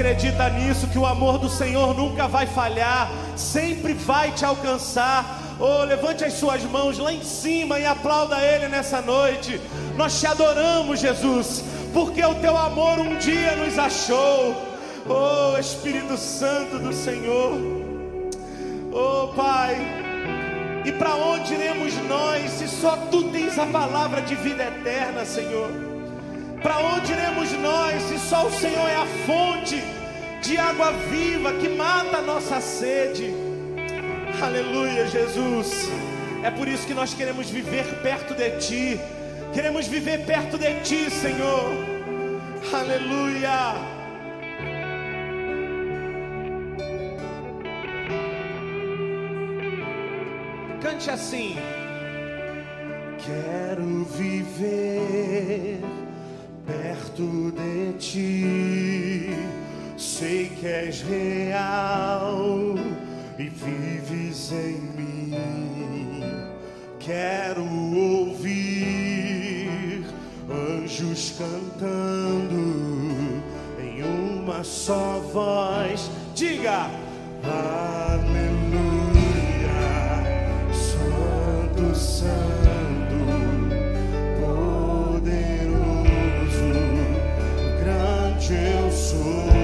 acredita nisso, que o amor do Senhor nunca vai falhar, sempre vai te alcançar. Oh, levante as suas mãos lá em cima e aplauda Ele nessa noite. Nós te adoramos, Jesus, porque o teu amor um dia nos achou. Oh, Espírito Santo do Senhor. Oh, Pai. E para onde iremos nós se só tu tens a palavra de vida eterna, Senhor? Para onde iremos nós se só o Senhor é a fonte de água viva que mata a nossa sede? Aleluia, Jesus. É por isso que nós queremos viver perto de Ti. Queremos viver perto de Ti, Senhor. Aleluia. Cante assim. Quero viver perto de ti. Sei que és real e vives em mim. Quero ouvir anjos cantando em uma só voz. Diga: Aleluia, Santo Santo. sou.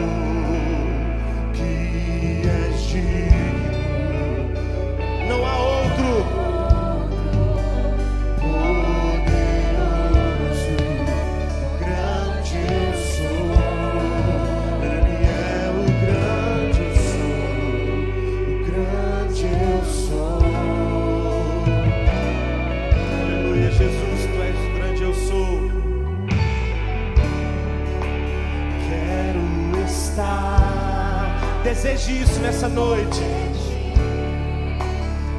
deseje isso nessa noite.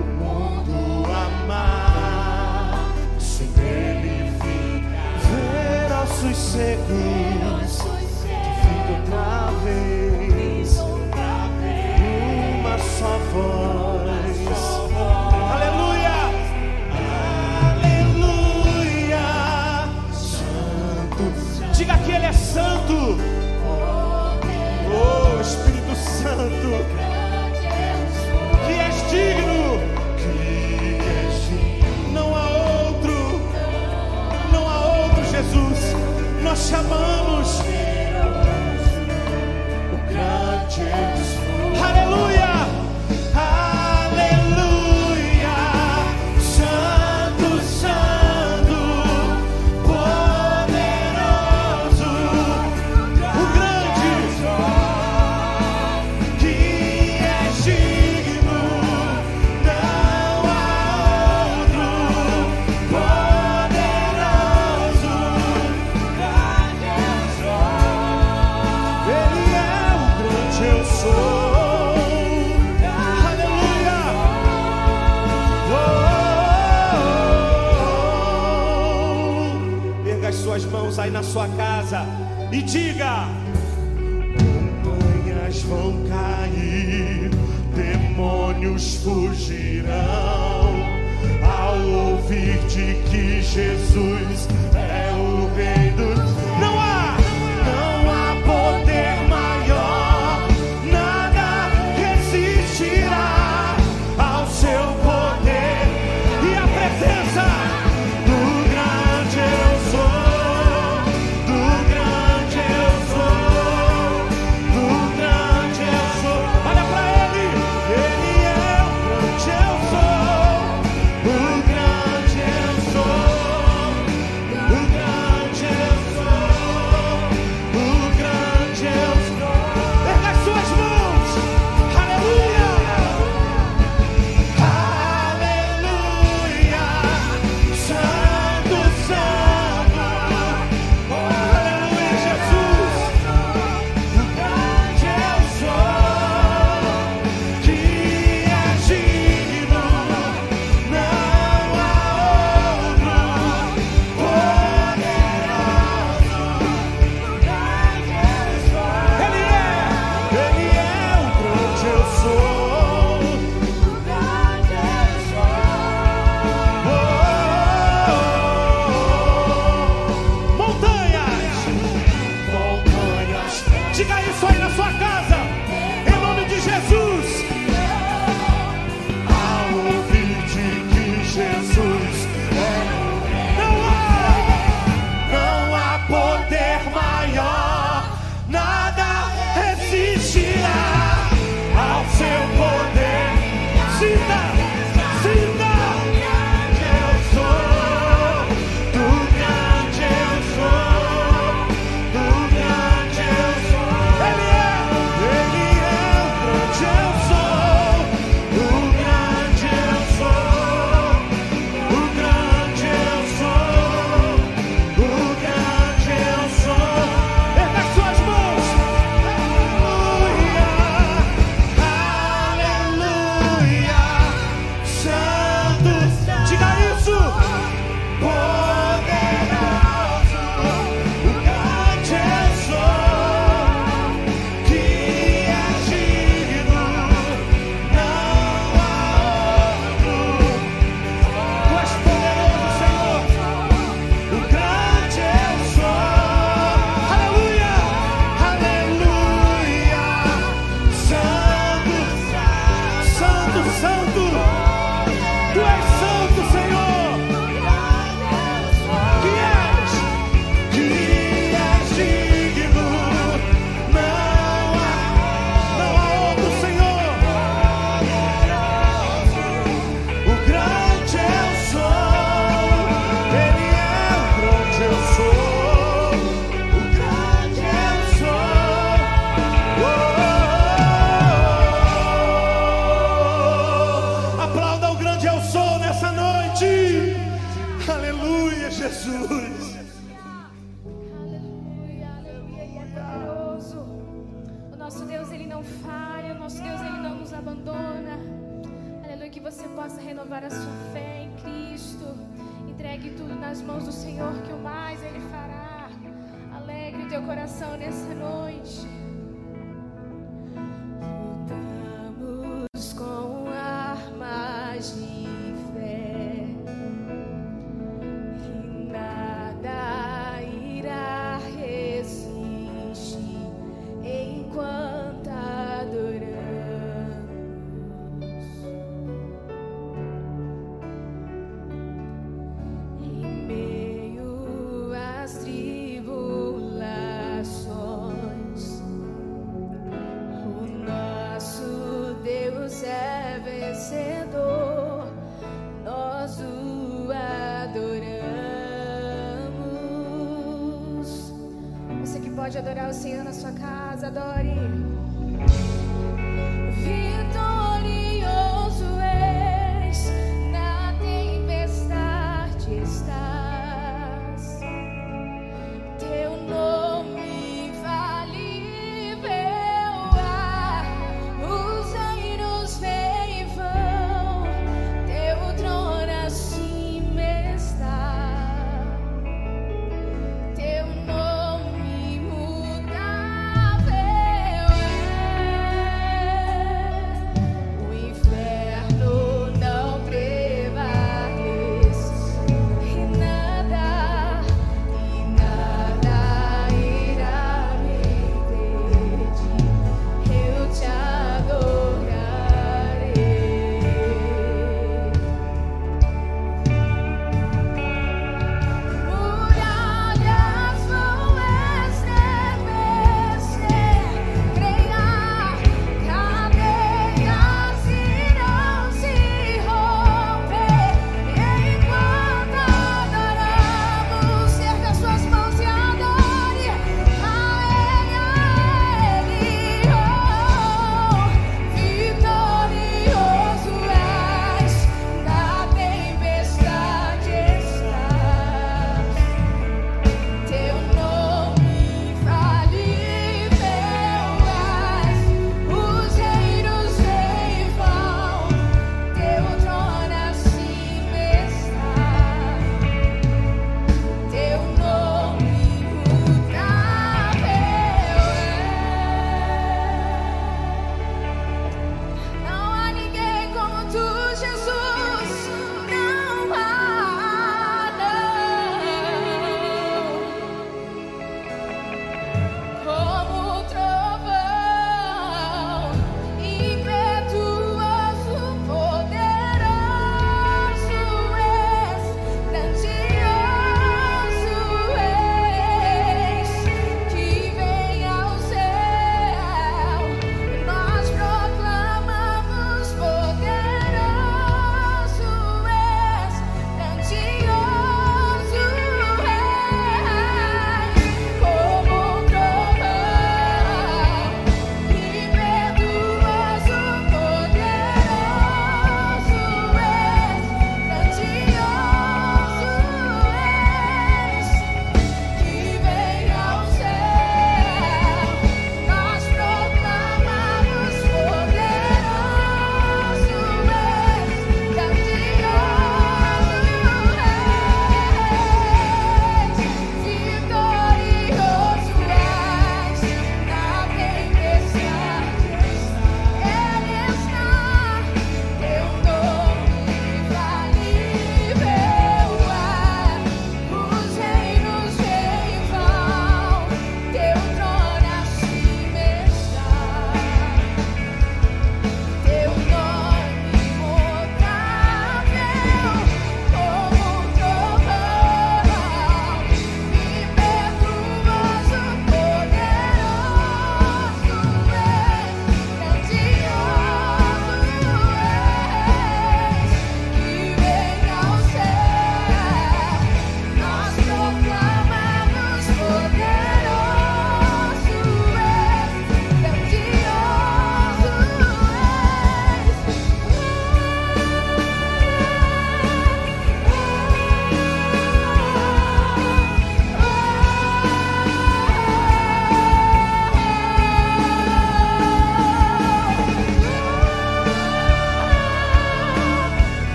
O mundo amar, se ele ficar, ver ao sossego. chamamos.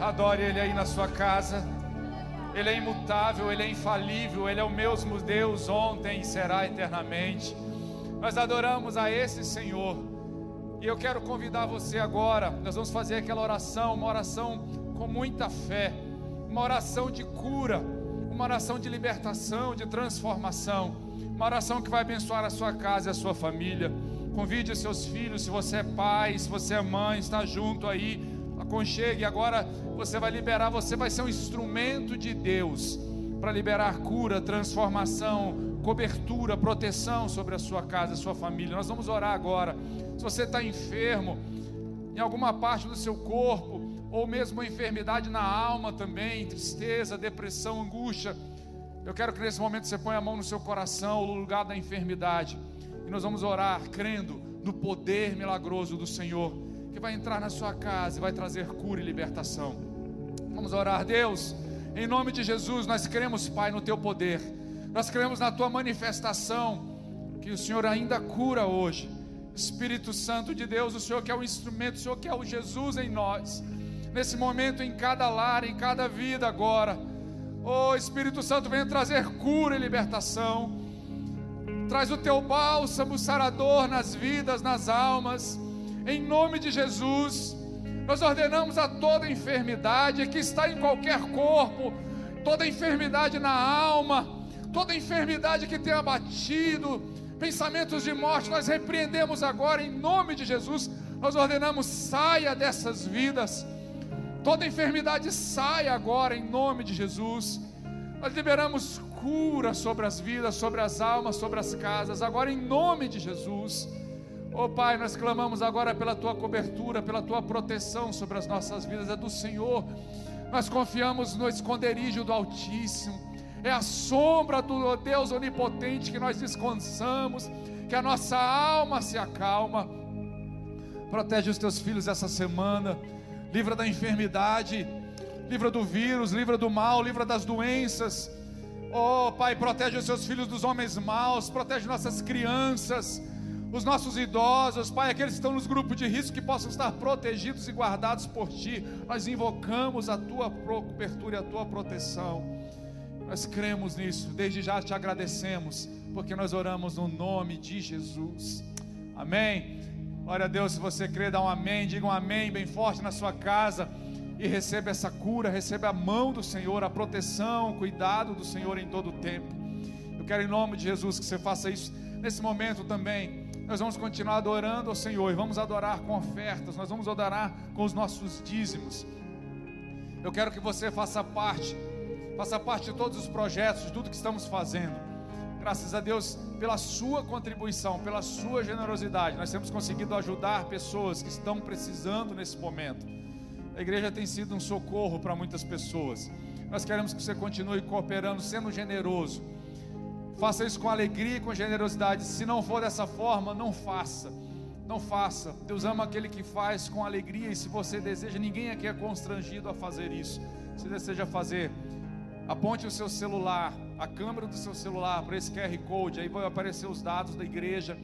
Adore Ele aí na sua casa. Ele é imutável, Ele é infalível, Ele é o mesmo Deus ontem e será eternamente. Nós adoramos a esse Senhor. E eu quero convidar você agora. Nós vamos fazer aquela oração, uma oração com muita fé, uma oração de cura, uma oração de libertação, de transformação, uma oração que vai abençoar a sua casa e a sua família. Convide os seus filhos, se você é pai, se você é mãe, está junto aí, aconchegue. Agora você vai liberar, você vai ser um instrumento de Deus para liberar cura, transformação, cobertura, proteção sobre a sua casa, a sua família. Nós vamos orar agora. Se você está enfermo, em alguma parte do seu corpo, ou mesmo enfermidade na alma também, tristeza, depressão, angústia, eu quero que nesse momento você ponha a mão no seu coração, no lugar da enfermidade. E nós vamos orar crendo no poder milagroso do Senhor, que vai entrar na sua casa e vai trazer cura e libertação. Vamos orar, Deus, em nome de Jesus, nós cremos, Pai, no teu poder. Nós cremos na tua manifestação, que o Senhor ainda cura hoje. Espírito Santo de Deus, o Senhor que é o instrumento, o Senhor que é o Jesus em nós. Nesse momento, em cada lar, em cada vida agora. Oh, Espírito Santo, venha trazer cura e libertação. Traz o teu bálsamo sarador nas vidas, nas almas. Em nome de Jesus, nós ordenamos a toda enfermidade que está em qualquer corpo, toda enfermidade na alma, toda enfermidade que tenha abatido, pensamentos de morte, nós repreendemos agora em nome de Jesus. Nós ordenamos saia dessas vidas. Toda enfermidade saia agora em nome de Jesus. Nós liberamos cura sobre as vidas, sobre as almas, sobre as casas, agora em nome de Jesus. Oh Pai, nós clamamos agora pela tua cobertura, pela tua proteção sobre as nossas vidas, é do Senhor. Nós confiamos no esconderijo do Altíssimo, é a sombra do Deus Onipotente que nós descansamos, que a nossa alma se acalma. Protege os teus filhos essa semana, livra da enfermidade, livra do vírus, livra do mal, livra das doenças. Oh, Pai, protege os seus filhos dos homens maus, protege nossas crianças, os nossos idosos, Pai, aqueles que estão nos grupos de risco que possam estar protegidos e guardados por Ti. Nós invocamos a Tua cobertura e a Tua proteção. Nós cremos nisso, desde já te agradecemos, porque nós oramos no nome de Jesus. Amém. Glória a Deus, se você crê, dá um amém, diga um amém bem forte na sua casa e receba essa cura, receba a mão do Senhor, a proteção, o cuidado do Senhor em todo o tempo. Eu quero em nome de Jesus que você faça isso nesse momento também. Nós vamos continuar adorando ao Senhor e vamos adorar com ofertas, nós vamos adorar com os nossos dízimos. Eu quero que você faça parte, faça parte de todos os projetos, de tudo que estamos fazendo. Graças a Deus pela sua contribuição, pela sua generosidade, nós temos conseguido ajudar pessoas que estão precisando nesse momento. A igreja tem sido um socorro para muitas pessoas. Nós queremos que você continue cooperando, sendo generoso. Faça isso com alegria e com generosidade. Se não for dessa forma, não faça. Não faça. Deus ama aquele que faz com alegria. E se você deseja, ninguém aqui é constrangido a fazer isso. Se deseja fazer, aponte o seu celular, a câmera do seu celular para esse QR Code. Aí vai aparecer os dados da igreja.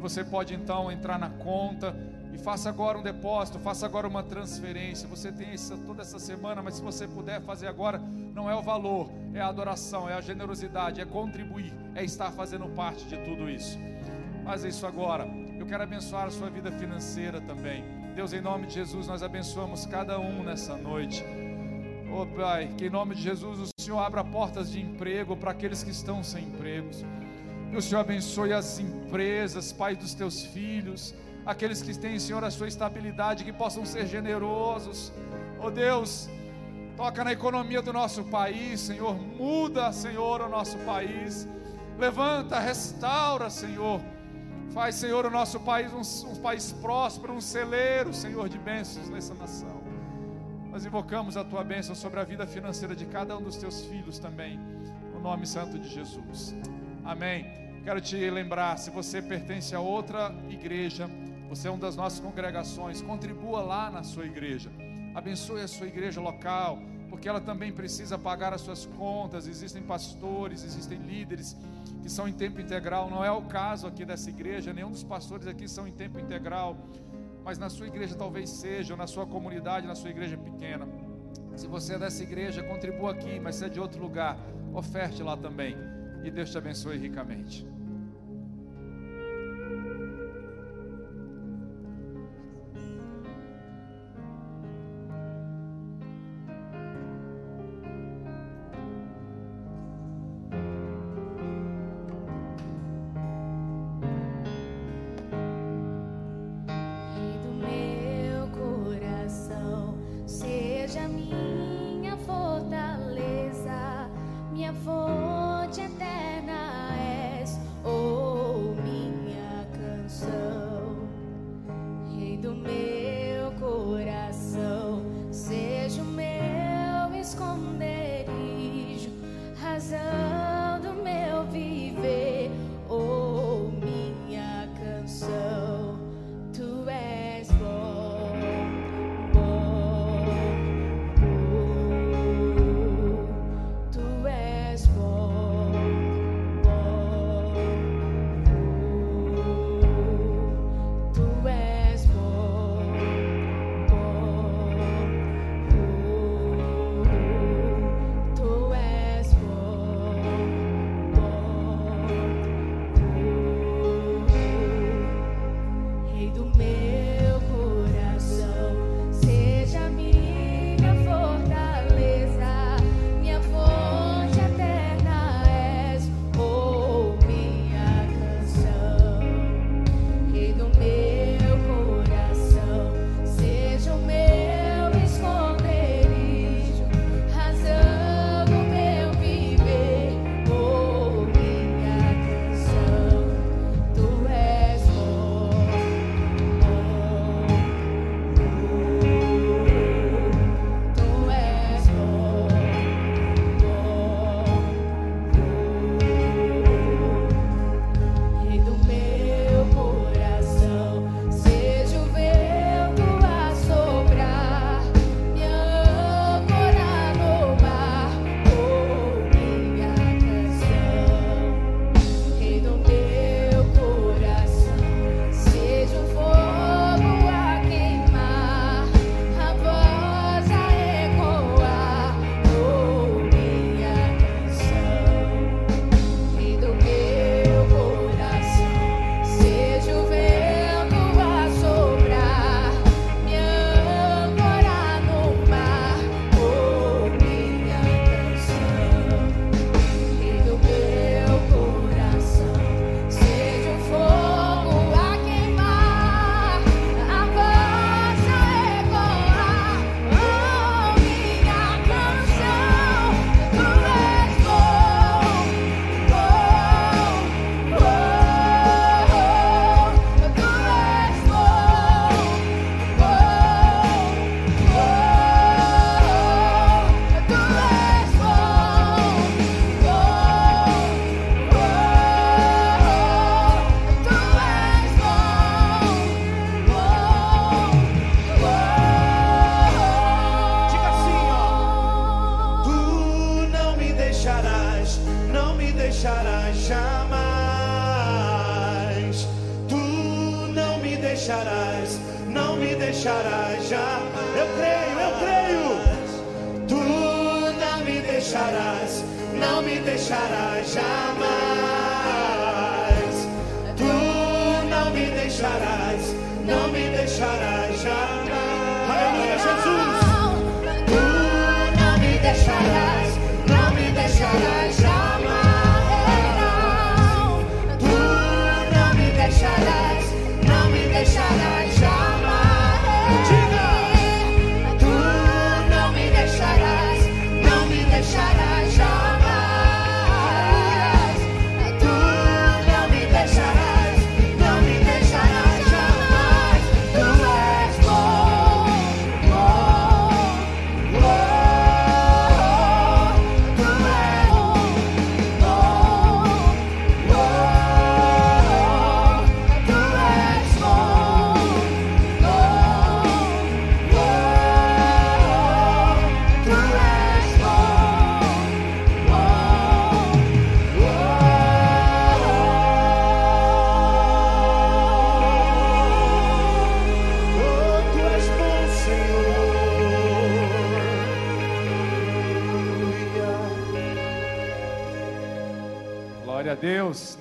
Você pode então entrar na conta e faça agora um depósito, faça agora uma transferência. Você tem essa, toda essa semana, mas se você puder fazer agora, não é o valor, é a adoração, é a generosidade, é contribuir, é estar fazendo parte de tudo isso. Faça isso agora. Eu quero abençoar a sua vida financeira também. Deus, em nome de Jesus, nós abençoamos cada um nessa noite. Oh Pai, que em nome de Jesus o Senhor abra portas de emprego para aqueles que estão sem empregos. Que o Senhor abençoe as empresas, Pai dos teus filhos, aqueles que têm, Senhor, a sua estabilidade, que possam ser generosos. Oh Deus, toca na economia do nosso país, Senhor, muda, Senhor, o nosso país. Levanta, restaura, Senhor. Faz, Senhor, o nosso país um, um país próspero, um celeiro, Senhor, de bênçãos nessa nação. Nós invocamos a tua bênção sobre a vida financeira de cada um dos teus filhos também, no nome santo de Jesus. Amém. Quero te lembrar, se você pertence a outra igreja, você é uma das nossas congregações, contribua lá na sua igreja. Abençoe a sua igreja local, porque ela também precisa pagar as suas contas. Existem pastores, existem líderes que são em tempo integral. Não é o caso aqui dessa igreja, nenhum dos pastores aqui são em tempo integral. mas na sua igreja talvez seja, ou na sua comunidade, na sua igreja pequena. Se você é dessa igreja, contribua aqui, mas se é de outro lugar, oferte lá também. E Deus te abençoe ricamente.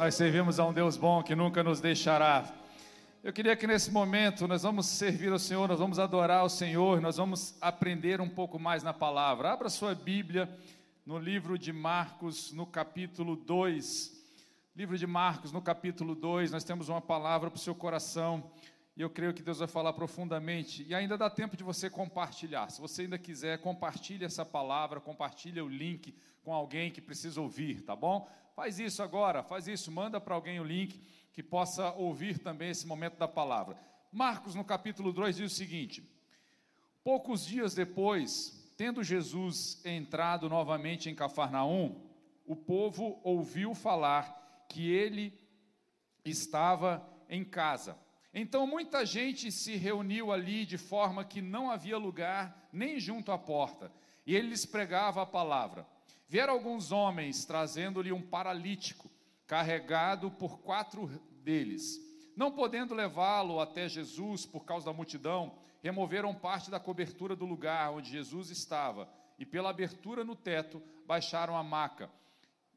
Nós servimos a um Deus bom que nunca nos deixará. Eu queria que nesse momento nós vamos servir ao Senhor, nós vamos adorar ao Senhor, nós vamos aprender um pouco mais na palavra. Abra sua Bíblia no livro de Marcos, no capítulo 2. Livro de Marcos, no capítulo 2, nós temos uma palavra para o seu coração e eu creio que Deus vai falar profundamente. E ainda dá tempo de você compartilhar. Se você ainda quiser, compartilhe essa palavra, compartilhe o link com alguém que precisa ouvir, tá bom? Faz isso agora, faz isso, manda para alguém o link que possa ouvir também esse momento da palavra. Marcos, no capítulo 2, diz o seguinte: Poucos dias depois, tendo Jesus entrado novamente em Cafarnaum, o povo ouviu falar que ele estava em casa. Então muita gente se reuniu ali de forma que não havia lugar nem junto à porta, e ele lhes pregava a palavra. Vieram alguns homens trazendo-lhe um paralítico carregado por quatro deles. Não podendo levá-lo até Jesus por causa da multidão, removeram parte da cobertura do lugar onde Jesus estava e, pela abertura no teto, baixaram a maca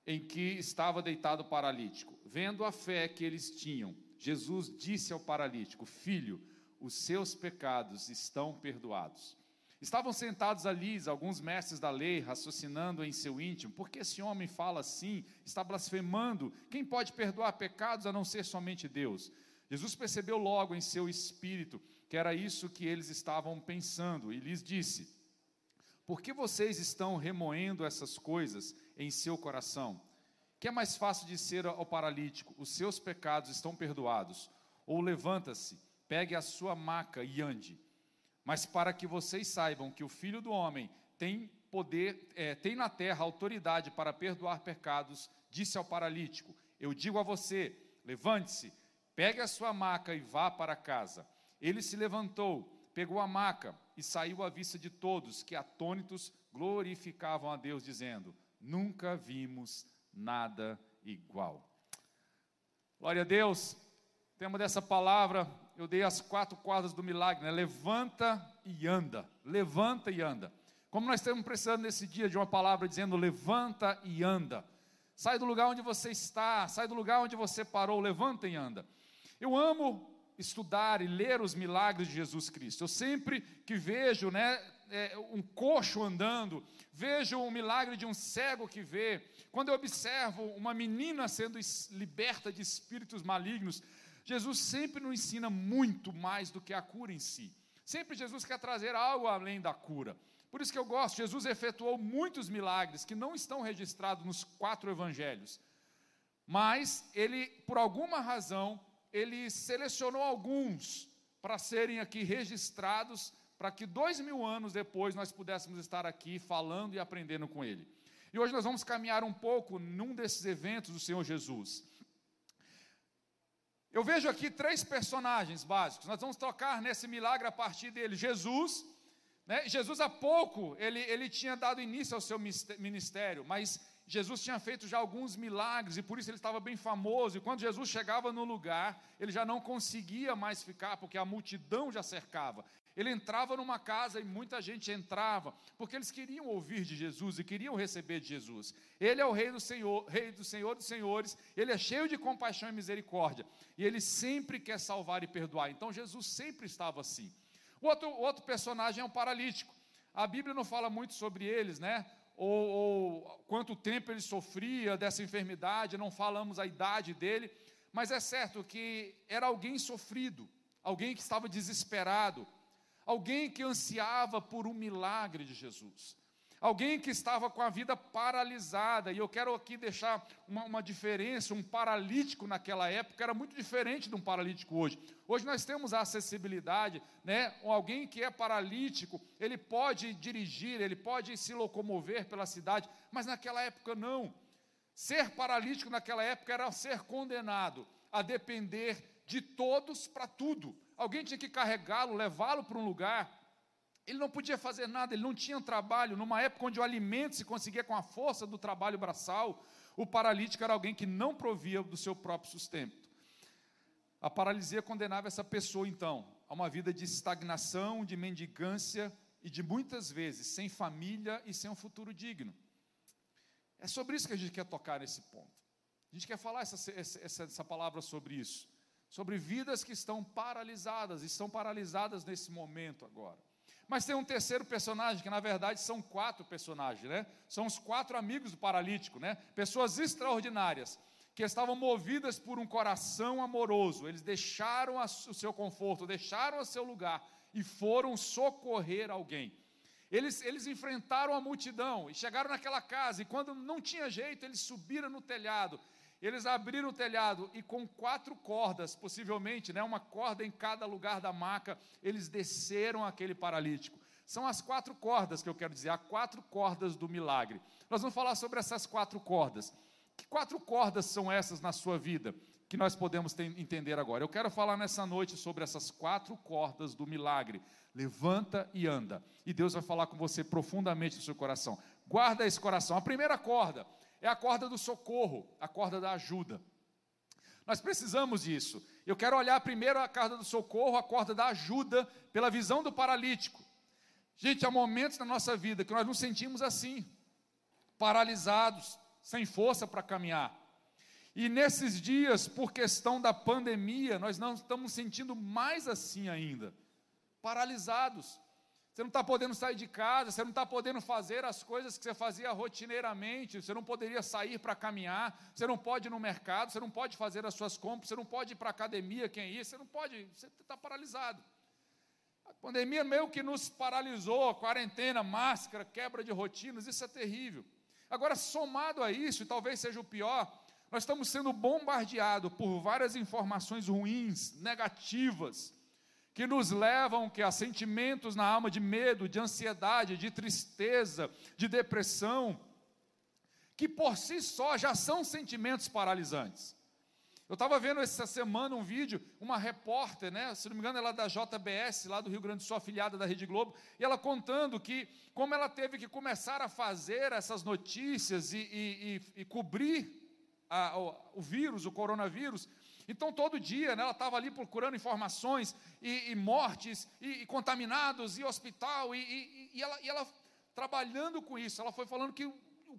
em que estava deitado o paralítico. Vendo a fé que eles tinham, Jesus disse ao paralítico: Filho, os seus pecados estão perdoados. Estavam sentados ali alguns mestres da lei, raciocinando em seu íntimo: por que esse homem fala assim? Está blasfemando? Quem pode perdoar pecados a não ser somente Deus? Jesus percebeu logo em seu espírito que era isso que eles estavam pensando e lhes disse: Por que vocês estão remoendo essas coisas em seu coração? Que é mais fácil dizer ao paralítico: Os seus pecados estão perdoados? Ou levanta-se, pegue a sua maca e ande. Mas para que vocês saibam que o Filho do Homem tem poder, é, tem na terra autoridade para perdoar pecados, disse ao paralítico: Eu digo a você, levante-se, pegue a sua maca e vá para casa. Ele se levantou, pegou a maca e saiu à vista de todos, que atônitos glorificavam a Deus, dizendo: Nunca vimos nada igual. Glória a Deus. Tema dessa palavra eu dei as quatro quadras do milagre, né? Levanta e anda, levanta e anda. Como nós estamos precisando nesse dia de uma palavra dizendo levanta e anda. Sai do lugar onde você está, sai do lugar onde você parou, levanta e anda. Eu amo estudar e ler os milagres de Jesus Cristo. Eu sempre que vejo, né, é, um coxo andando, vejo um milagre de um cego que vê, quando eu observo uma menina sendo liberta de espíritos malignos, Jesus sempre nos ensina muito mais do que a cura em si. Sempre Jesus quer trazer algo além da cura. Por isso que eu gosto, Jesus efetuou muitos milagres que não estão registrados nos quatro evangelhos. Mas ele, por alguma razão, ele selecionou alguns para serem aqui registrados, para que dois mil anos depois nós pudéssemos estar aqui falando e aprendendo com ele. E hoje nós vamos caminhar um pouco num desses eventos do Senhor Jesus. Eu vejo aqui três personagens básicos. Nós vamos tocar nesse milagre a partir dele. Jesus, né? Jesus há pouco ele, ele tinha dado início ao seu ministério, mas Jesus tinha feito já alguns milagres e por isso ele estava bem famoso. E quando Jesus chegava no lugar, ele já não conseguia mais ficar porque a multidão já cercava. Ele entrava numa casa e muita gente entrava, porque eles queriam ouvir de Jesus e queriam receber de Jesus. Ele é o rei do Senhor, rei do Senhor dos senhores, ele é cheio de compaixão e misericórdia, e ele sempre quer salvar e perdoar. Então Jesus sempre estava assim. O outro, outro personagem é um paralítico. A Bíblia não fala muito sobre eles, né? Ou, ou quanto tempo ele sofria dessa enfermidade, não falamos a idade dele, mas é certo que era alguém sofrido, alguém que estava desesperado, alguém que ansiava por um milagre de Jesus, alguém que estava com a vida paralisada, e eu quero aqui deixar uma, uma, diferença: um paralítico naquela época era muito diferente de um paralítico hoje. Hoje nós temos a acessibilidade, né? Alguém que é paralítico, ele pode dirigir, ele pode se locomover pela cidade, mas naquela época não. Ser paralítico naquela época era ser condenado a depender de todos para tudo alguém tinha que carregá-lo, levá-lo para um lugar. Ele não podia fazer nada, ele não tinha trabalho. Numa época onde o alimento se conseguia com a força do trabalho braçal, o paralítico era alguém que não provia do seu próprio sustento. A paralisia condenava essa pessoa, então, a uma vida de estagnação, de mendigância e de muitas vezes sem família e sem um futuro digno. É sobre isso que a gente quer tocar nesse ponto. A gente quer falar essa, essa, essa palavra sobre isso. Sobre vidas que estão paralisadas, estão paralisadas nesse momento agora. Mas tem um terceiro personagem, que na verdade são quatro personagens, né? São os quatro amigos do paralítico, né? Pessoas extraordinárias, que estavam movidas por um coração amoroso. Eles deixaram o seu conforto, deixaram o seu lugar e foram socorrer alguém. Eles, eles enfrentaram a multidão e chegaram naquela casa, e quando não tinha jeito, eles subiram no telhado. Eles abriram o telhado e com quatro cordas, possivelmente, né, uma corda em cada lugar da maca, eles desceram aquele paralítico. São as quatro cordas que eu quero dizer, as quatro cordas do milagre. Nós vamos falar sobre essas quatro cordas. Que quatro cordas são essas na sua vida que nós podemos ter, entender agora? Eu quero falar nessa noite sobre essas quatro cordas do milagre. Levanta e anda. E Deus vai falar com você profundamente no seu coração. Guarda esse coração. A primeira corda é a corda do socorro, a corda da ajuda. Nós precisamos disso. Eu quero olhar primeiro a corda do socorro, a corda da ajuda, pela visão do paralítico. Gente, há momentos na nossa vida que nós nos sentimos assim, paralisados, sem força para caminhar. E nesses dias, por questão da pandemia, nós não estamos sentindo mais assim ainda, paralisados. Você não está podendo sair de casa, você não está podendo fazer as coisas que você fazia rotineiramente, você não poderia sair para caminhar, você não pode ir no mercado, você não pode fazer as suas compras, você não pode ir para a academia, quem ir, você não pode, você está paralisado. A pandemia meio que nos paralisou, quarentena, máscara, quebra de rotinas, isso é terrível. Agora, somado a isso, e talvez seja o pior, nós estamos sendo bombardeados por várias informações ruins, negativas, que nos levam que a sentimentos na alma de medo, de ansiedade, de tristeza, de depressão, que por si só já são sentimentos paralisantes. Eu estava vendo essa semana um vídeo, uma repórter, né, se não me engano, ela é da JBS, lá do Rio Grande do Sul, afiliada da Rede Globo, e ela contando que, como ela teve que começar a fazer essas notícias e, e, e, e cobrir a, o, o vírus, o coronavírus, então, todo dia, né, ela estava ali procurando informações, e, e mortes, e, e, contaminados, e hospital, e, e ela, e ela trabalhando com isso, ela foi falando que o,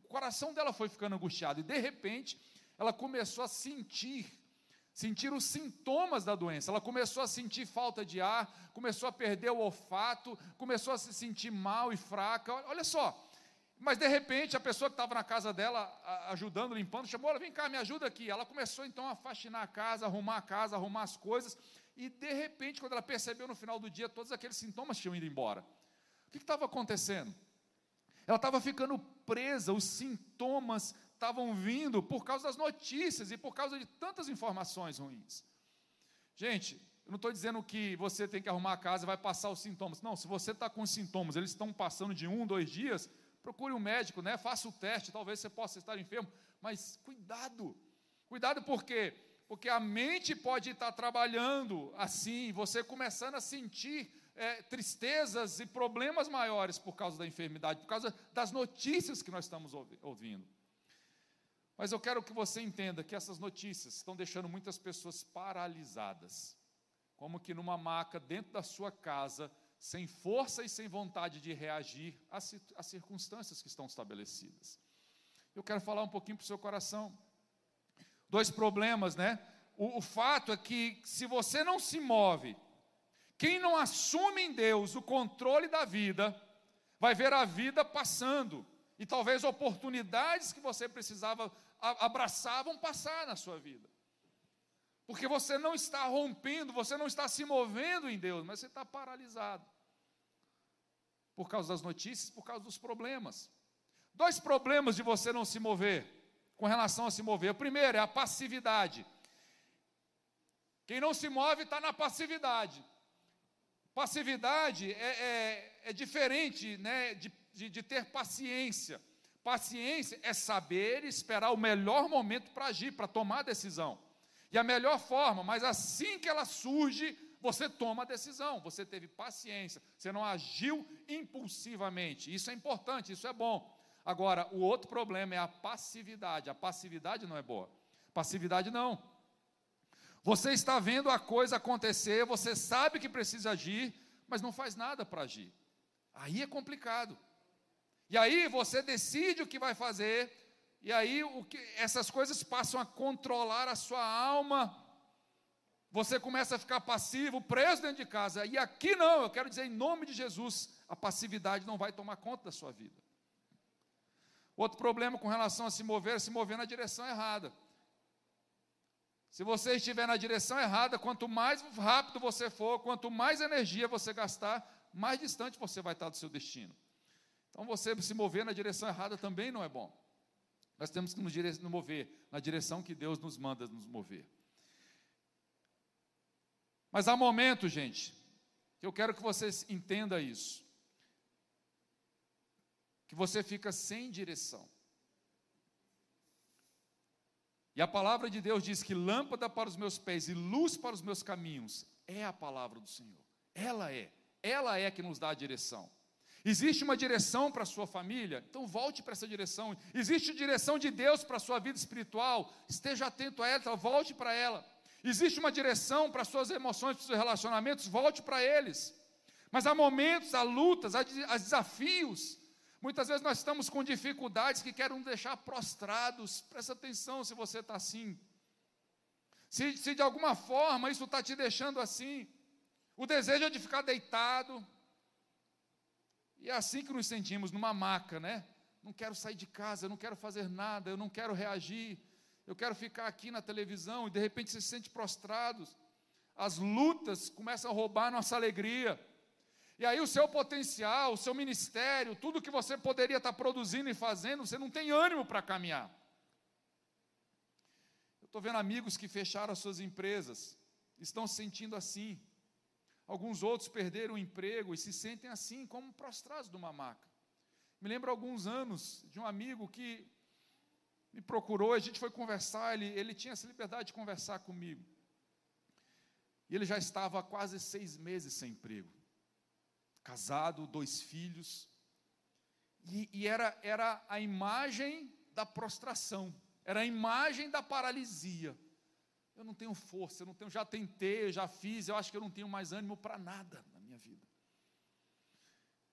coração dela foi ficando angustiado, e de repente, ela começou a sentir, sentir os sintomas da doença, ela começou a sentir falta de ar, começou a perder o olfato, começou a se sentir mal e fraca, olha só, mas de repente a pessoa que estava na casa dela, ajudando, limpando, chamou ela, vem cá, me ajuda aqui. Ela começou então a faxinar a casa, arrumar a casa, arrumar as coisas. E de repente, quando ela percebeu no final do dia, todos aqueles sintomas tinham ido embora. O que estava acontecendo? Ela estava ficando presa, os sintomas estavam vindo por causa das notícias e por causa de tantas informações ruins. Gente, eu não estou dizendo que você tem que arrumar a casa e vai passar os sintomas. Não, se você está com sintomas, eles estão passando de um, dois dias, procure um médico, né? faça o teste, talvez você possa estar enfermo, mas cuidado, cuidado por quê? Porque a mente pode estar trabalhando assim, você começando a sentir é, tristezas e problemas maiores por causa da enfermidade, por causa das notícias que nós estamos ouvindo. Mas eu quero que você entenda que essas notícias estão deixando muitas pessoas paralisadas, como que numa maca dentro da sua casa, sem força e sem vontade de reagir às, circunstâncias que estão estabelecidas. Eu quero falar um pouquinho para o seu coração. Dois problemas, né? O, o fato é que se você não se move, quem não assume em Deus o controle da vida, vai ver a vida passando. E talvez oportunidades que você precisava abraçar vão passar na sua vida. Porque você não está rompendo, você não está se movendo em Deus, mas você está paralisado. Por causa das notícias, por causa dos problemas. Dois problemas de você não se mover, com relação a se mover. O primeiro é a passividade. Quem não se move está na passividade. Passividade é, é, é diferente né, de, de, de ter paciência. Paciência é saber esperar o melhor momento para agir, para tomar decisão. E a melhor forma, mas assim que ela surge, você toma a decisão, você teve paciência, você não agiu impulsivamente. Isso é importante, isso é bom. Agora, o outro problema é a passividade. A passividade não é boa. Passividade não. Você está vendo a coisa acontecer, você sabe que precisa agir, mas não faz nada para agir. Aí é complicado. E aí você decide o que vai fazer, E aí que, essas coisas passam a controlar a sua alma. Você começa a ficar passivo, preso dentro de casa. E aqui não, eu quero dizer em nome de Jesus, a passividade não vai tomar conta da sua vida. Outro problema com relação a se mover é se mover na direção errada. Se você estiver na direção errada, quanto mais rápido você for, quanto mais energia você gastar, mais distante você vai estar do seu destino. Então, você se mover na direção errada também não é bom. Nós temos que nos, nos mover na direção que Deus nos manda nos mover. Mas há momentos, gente, que eu quero que vocês entendam isso. Que você fica sem direção. E a palavra de Deus diz que lâmpada para os meus pés e luz para os meus caminhos é a palavra do Senhor. Ela é, ela é que nos dá a direção. Existe uma direção para a sua família? Então volte para essa direção. Existe direção de Deus para a sua vida espiritual? Esteja atento a ela, volte para ela. Existe uma direção para as suas emoções, para os seus relacionamentos? Volte para eles. Mas há momentos, há lutas, há desafios. Muitas vezes nós estamos com dificuldades que querem nos deixar prostrados. Presta atenção se você está assim. Se, se de alguma forma isso está te deixando assim. O desejo é de ficar deitado, e é assim que nos sentimos, numa maca, né? Não quero sair de casa, eu não quero fazer nada, eu não quero reagir, eu quero ficar aqui na televisão, e de repente se sente prostrado. As lutas começam a roubar nossa alegria. E aí o seu potencial, o seu ministério, tudo que você poderia estar produzindo e fazendo, você não tem ânimo para caminhar. Eu estou vendo amigos que fecharam as suas empresas, estão se sentindo assim. Alguns outros perderam o emprego e se sentem assim, como prostrados de uma maca. Me lembro alguns anos de um amigo que me procurou, a gente foi conversar, ele, ele tinha essa liberdade de conversar comigo. E ele já estava há quase seis meses sem emprego. Casado, dois filhos. E, e era, era a imagem da prostração, era a imagem da paralisia. Eu não tenho força, eu não tenho, já tentei, já fiz, eu acho que eu não tenho mais ânimo para nada na minha vida.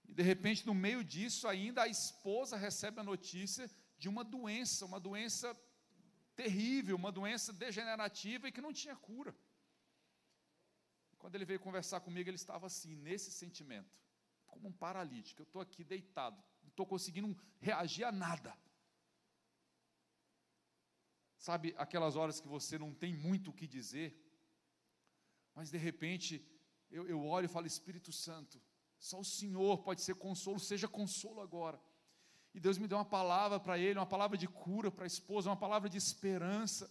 E de repente, no meio disso, ainda a esposa recebe a notícia de uma doença, uma doença terrível, uma doença degenerativa e que não tinha cura. Quando ele veio conversar comigo, ele estava assim, nesse sentimento, como um paralítico. Eu estou aqui deitado, não estou conseguindo reagir a nada. Sabe aquelas horas que você não tem muito o que dizer, mas de repente eu, eu olho e falo: Espírito Santo, só o Senhor pode ser consolo, seja consolo agora. E Deus me deu uma palavra para ele, uma palavra de cura para a esposa, uma palavra de esperança.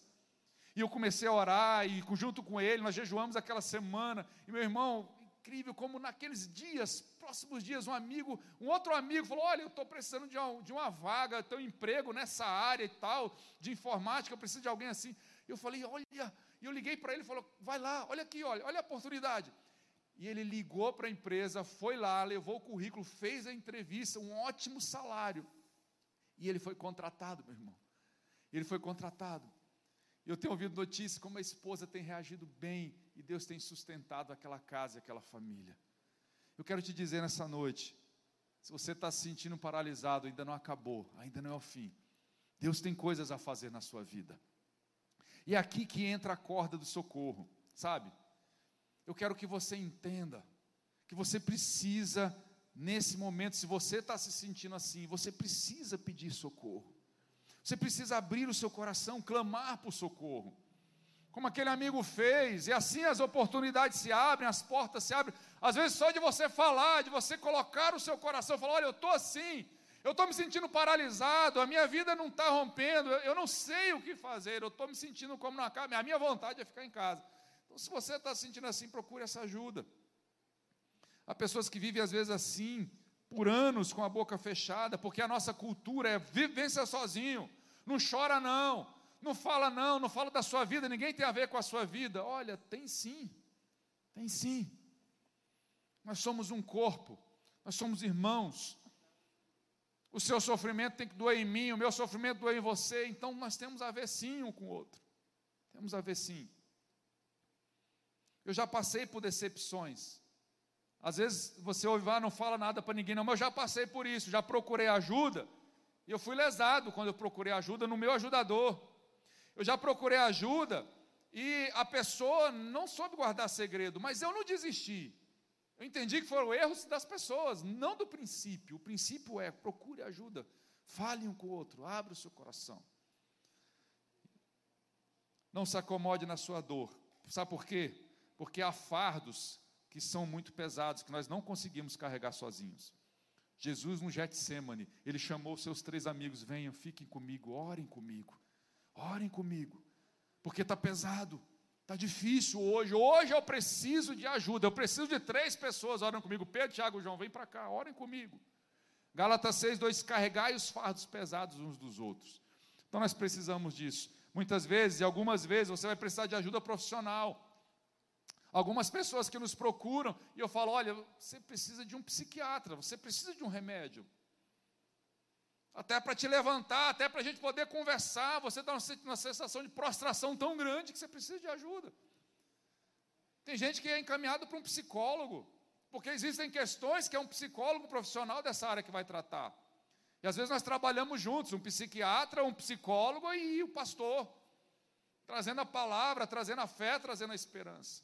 E eu comecei a orar, e junto com ele, nós jejuamos aquela semana. E meu irmão, incrível como naqueles dias, próximos dias, um amigo, um outro amigo falou: Olha, eu estou precisando de uma, de uma vaga, tenho um emprego nessa área e tal, de informática, eu preciso de alguém assim. Eu falei: Olha, e eu liguei para ele e falou: Vai lá, olha aqui, olha, olha a oportunidade. E ele ligou para a empresa, foi lá, levou o currículo, fez a entrevista, um ótimo salário. E ele foi contratado, meu irmão. Ele foi contratado. Eu tenho ouvido notícias como a esposa tem reagido bem e Deus tem sustentado aquela casa e aquela família. Eu quero te dizer nessa noite, se você está se sentindo paralisado, ainda não acabou, ainda não é o fim. Deus tem coisas a fazer na sua vida. E é aqui que entra a corda do socorro, sabe? Eu quero que você entenda que você precisa, nesse momento, se você está se sentindo assim, você precisa pedir socorro. Você precisa abrir o seu coração, clamar por socorro como aquele amigo fez, e assim as oportunidades se abrem, as portas se abrem. Às vezes, só de você falar, de você colocar o seu coração, falar: olha, eu estou assim, eu estou me sentindo paralisado, a minha vida não está rompendo, eu, não sei o que fazer, eu estou me sentindo como na casa, a minha vontade é ficar em casa. Então, se você está se sentindo assim, procure essa ajuda. Há pessoas que vivem, às vezes, assim, por anos, com a boca fechada, porque a nossa cultura é vivência sozinho, não chora não não fala não, não fala da sua vida, ninguém tem a ver com a sua vida. Olha, tem sim. Tem sim. Nós somos um corpo. Nós somos irmãos. O seu sofrimento tem que doer em mim, o meu sofrimento doer em você, então nós temos a ver sim um com o outro. Temos a ver sim. Eu já passei por decepções. Às vezes você ouve, ah, não fala nada para ninguém, não, mas eu já passei por isso, já procurei ajuda E eu fui lesado quando eu procurei ajuda no meu ajudador. Eu já procurei ajuda e a pessoa não soube guardar segredo, mas eu não desisti. Eu entendi que foram erros das pessoas, não do princípio. O princípio é procure ajuda, fale um com o outro, abra o seu coração. Não se acomode na sua dor. Sabe por quê? Porque há fardos que são muito pesados, que nós não conseguimos carregar sozinhos. Jesus no Getsemane, ele chamou seus três amigos: venham, fiquem comigo, orem comigo, orem comigo, porque está pesado, está difícil hoje. Hoje eu preciso de ajuda, eu preciso de três pessoas, orem comigo. Pedro, Tiago, João, vem para cá, orem comigo. Gálatas 6, 2: carregai os fardos pesados uns dos outros. Então nós precisamos disso. Muitas vezes, e algumas vezes, você vai precisar de ajuda profissional. Algumas pessoas que nos procuram e eu falo: olha, você precisa de um psiquiatra, você precisa de um remédio. Até para te levantar, até para a gente poder conversar. Você está uma sensação de prostração tão grande que você precisa de ajuda. Tem gente que é encaminhado para um psicólogo, porque existem questões que é um psicólogo profissional dessa área que vai tratar. E às vezes nós trabalhamos juntos, um psiquiatra, um psicólogo e o pastor, trazendo a palavra, trazendo a fé, trazendo a esperança.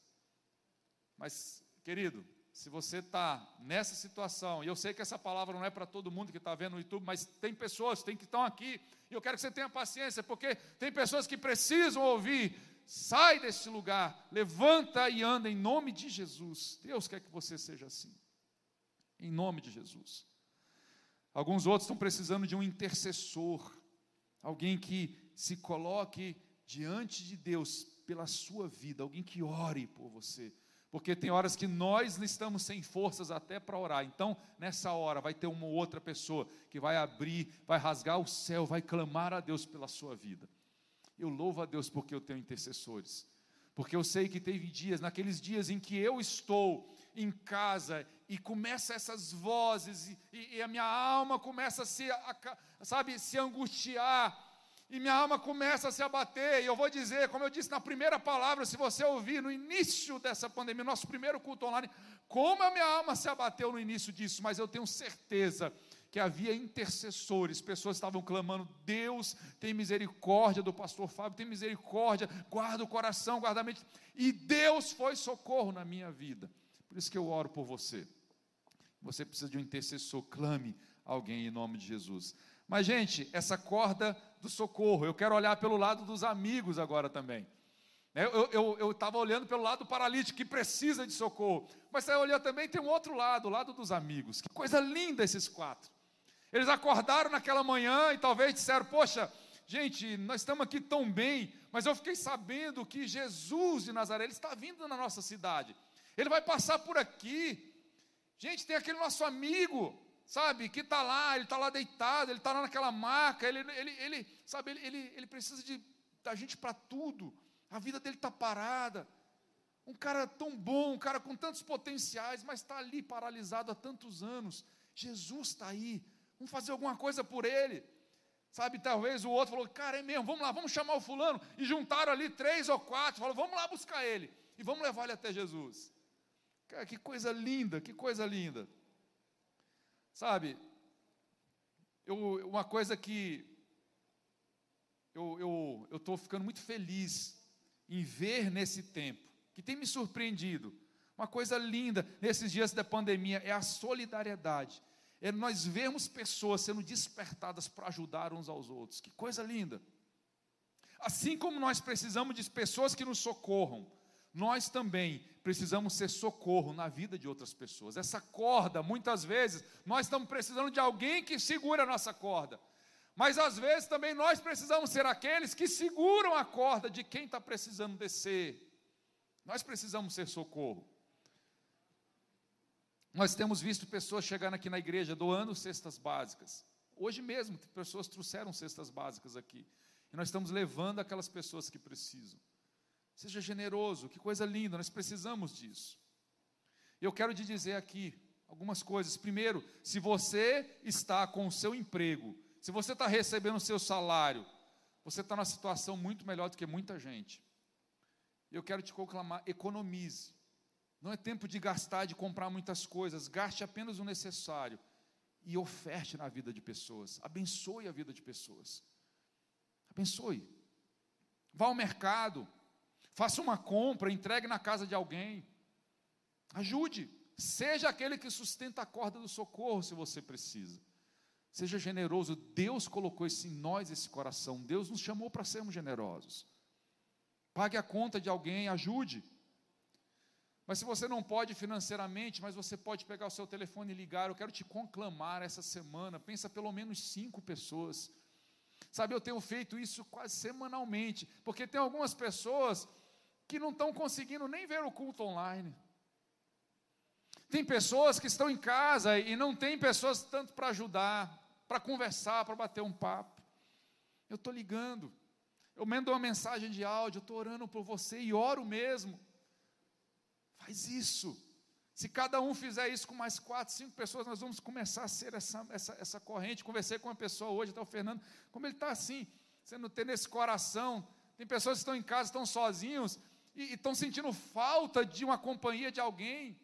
Mas, querido, se você está nessa situação, e eu sei que essa palavra não é para todo mundo que está vendo no YouTube, mas tem pessoas tem que estão aqui, e eu quero que você tenha paciência, porque tem pessoas que precisam ouvir. Sai desse lugar, levanta e anda em nome de Jesus. Deus quer que você seja assim, em nome de Jesus. Alguns outros estão precisando de um intercessor, alguém que se coloque diante de Deus pela sua vida, alguém que ore por você porque tem horas que nós estamos sem forças até para orar. Então, nessa hora, vai ter uma outra pessoa que vai abrir, vai rasgar o céu, vai clamar a Deus pela sua vida. Eu louvo a Deus porque eu tenho intercessores. Porque eu sei que teve dias, naqueles dias em que eu estou em casa e começa essas vozes e, e a minha alma começa a se, a, sabe, se angustiar e minha alma começa a se abater. E eu vou dizer, como eu disse na primeira palavra, se você ouvir no início dessa pandemia, nosso primeiro culto online, como a minha alma se abateu no início disso, mas eu tenho certeza que havia intercessores, pessoas estavam clamando: Deus tem misericórdia do pastor Fábio, tem misericórdia, guarda o coração, guarda a mente. E Deus foi socorro na minha vida. Por isso que eu oro por você. Você precisa de um intercessor, clame alguém em nome de Jesus. Mas, gente, essa corda do socorro, eu quero olhar pelo lado dos amigos agora também. Né, eu estava olhando pelo lado do paralítico que precisa de socorro, mas você olhar também tem um outro lado, o lado dos amigos. Que coisa linda esses quatro. Eles acordaram naquela manhã e talvez disseram: Poxa, gente, nós estamos aqui tão bem, mas eu fiquei sabendo que Jesus de Nazaré ele está vindo na nossa cidade, ele vai passar por aqui. Gente, tem aquele nosso amigo, sabe, que está lá, ele está lá deitado, ele está lá naquela maca, ele, ele, ele sabe, ele, ele, ele precisa de, da gente para tudo, a vida dele está parada. Um cara tão bom, um cara com tantos potenciais, mas está ali paralisado há tantos anos. Jesus está aí, vamos fazer alguma coisa por ele. Sabe, talvez o outro falou, cara, é mesmo, vamos lá, vamos chamar o fulano. E juntaram ali três ou quatro, falou, vamos lá buscar ele. E vamos levar ele até Jesus. Cara, que coisa linda, que coisa linda. Sabe, eu, uma coisa que eu estou ficando muito feliz em ver nesse tempo, que tem me surpreendido, uma coisa linda nesses dias da pandemia é a solidariedade. É nós vermos pessoas sendo despertadas para ajudar uns aos outros. Que coisa linda. Assim como nós precisamos de pessoas que nos socorram, nós também precisamos ser socorro na vida de outras pessoas. Essa corda, muitas vezes, nós estamos precisando de alguém que segura a nossa corda. Mas às vezes também nós precisamos ser aqueles que seguram a corda de quem está precisando descer. Nós precisamos ser socorro. Nós temos visto pessoas chegando aqui na igreja doando cestas básicas. Hoje mesmo, pessoas trouxeram cestas básicas aqui. E nós estamos levando aquelas pessoas que precisam. Seja generoso, que coisa linda, nós precisamos disso. Eu quero te dizer aqui algumas coisas. Primeiro, se você está com o seu emprego, se você está recebendo o seu salário, você está numa situação muito melhor do que muita gente. Eu quero te conclamar: economize. Não é tempo de gastar, de comprar muitas coisas, gaste apenas o necessário e oferte na vida de pessoas, abençoe a vida de pessoas. Abençoe. Vá ao mercado, faça uma compra, entregue na casa de alguém. Ajude. Seja aquele que sustenta a corda do socorro se você precisa. Seja generoso. Deus colocou isso em nós, esse coração. Deus nos chamou para sermos generosos. Pague a conta de alguém, ajude. Mas se você não pode financeiramente, mas você pode pegar o seu telefone e ligar, eu quero te conclamar essa semana. Pensa pelo menos cinco pessoas. Sabe, eu tenho feito isso quase semanalmente, porque tem algumas pessoas que não estão conseguindo nem ver o culto online. Tem pessoas que estão em casa e não tem pessoas tanto para ajudar, para conversar, para bater um papo. Eu estou ligando, eu mando uma mensagem de áudio, estou orando por você e oro mesmo. Faz isso. Se cada um fizer isso com mais quatro, cinco pessoas, nós vamos começar a ser essa, essa, essa corrente. Conversei com uma pessoa hoje, até o Fernando, como ele está assim, não tem nesse coração. Tem pessoas que estão em casa, estão sozinhos e, estão sentindo falta de uma companhia de alguém.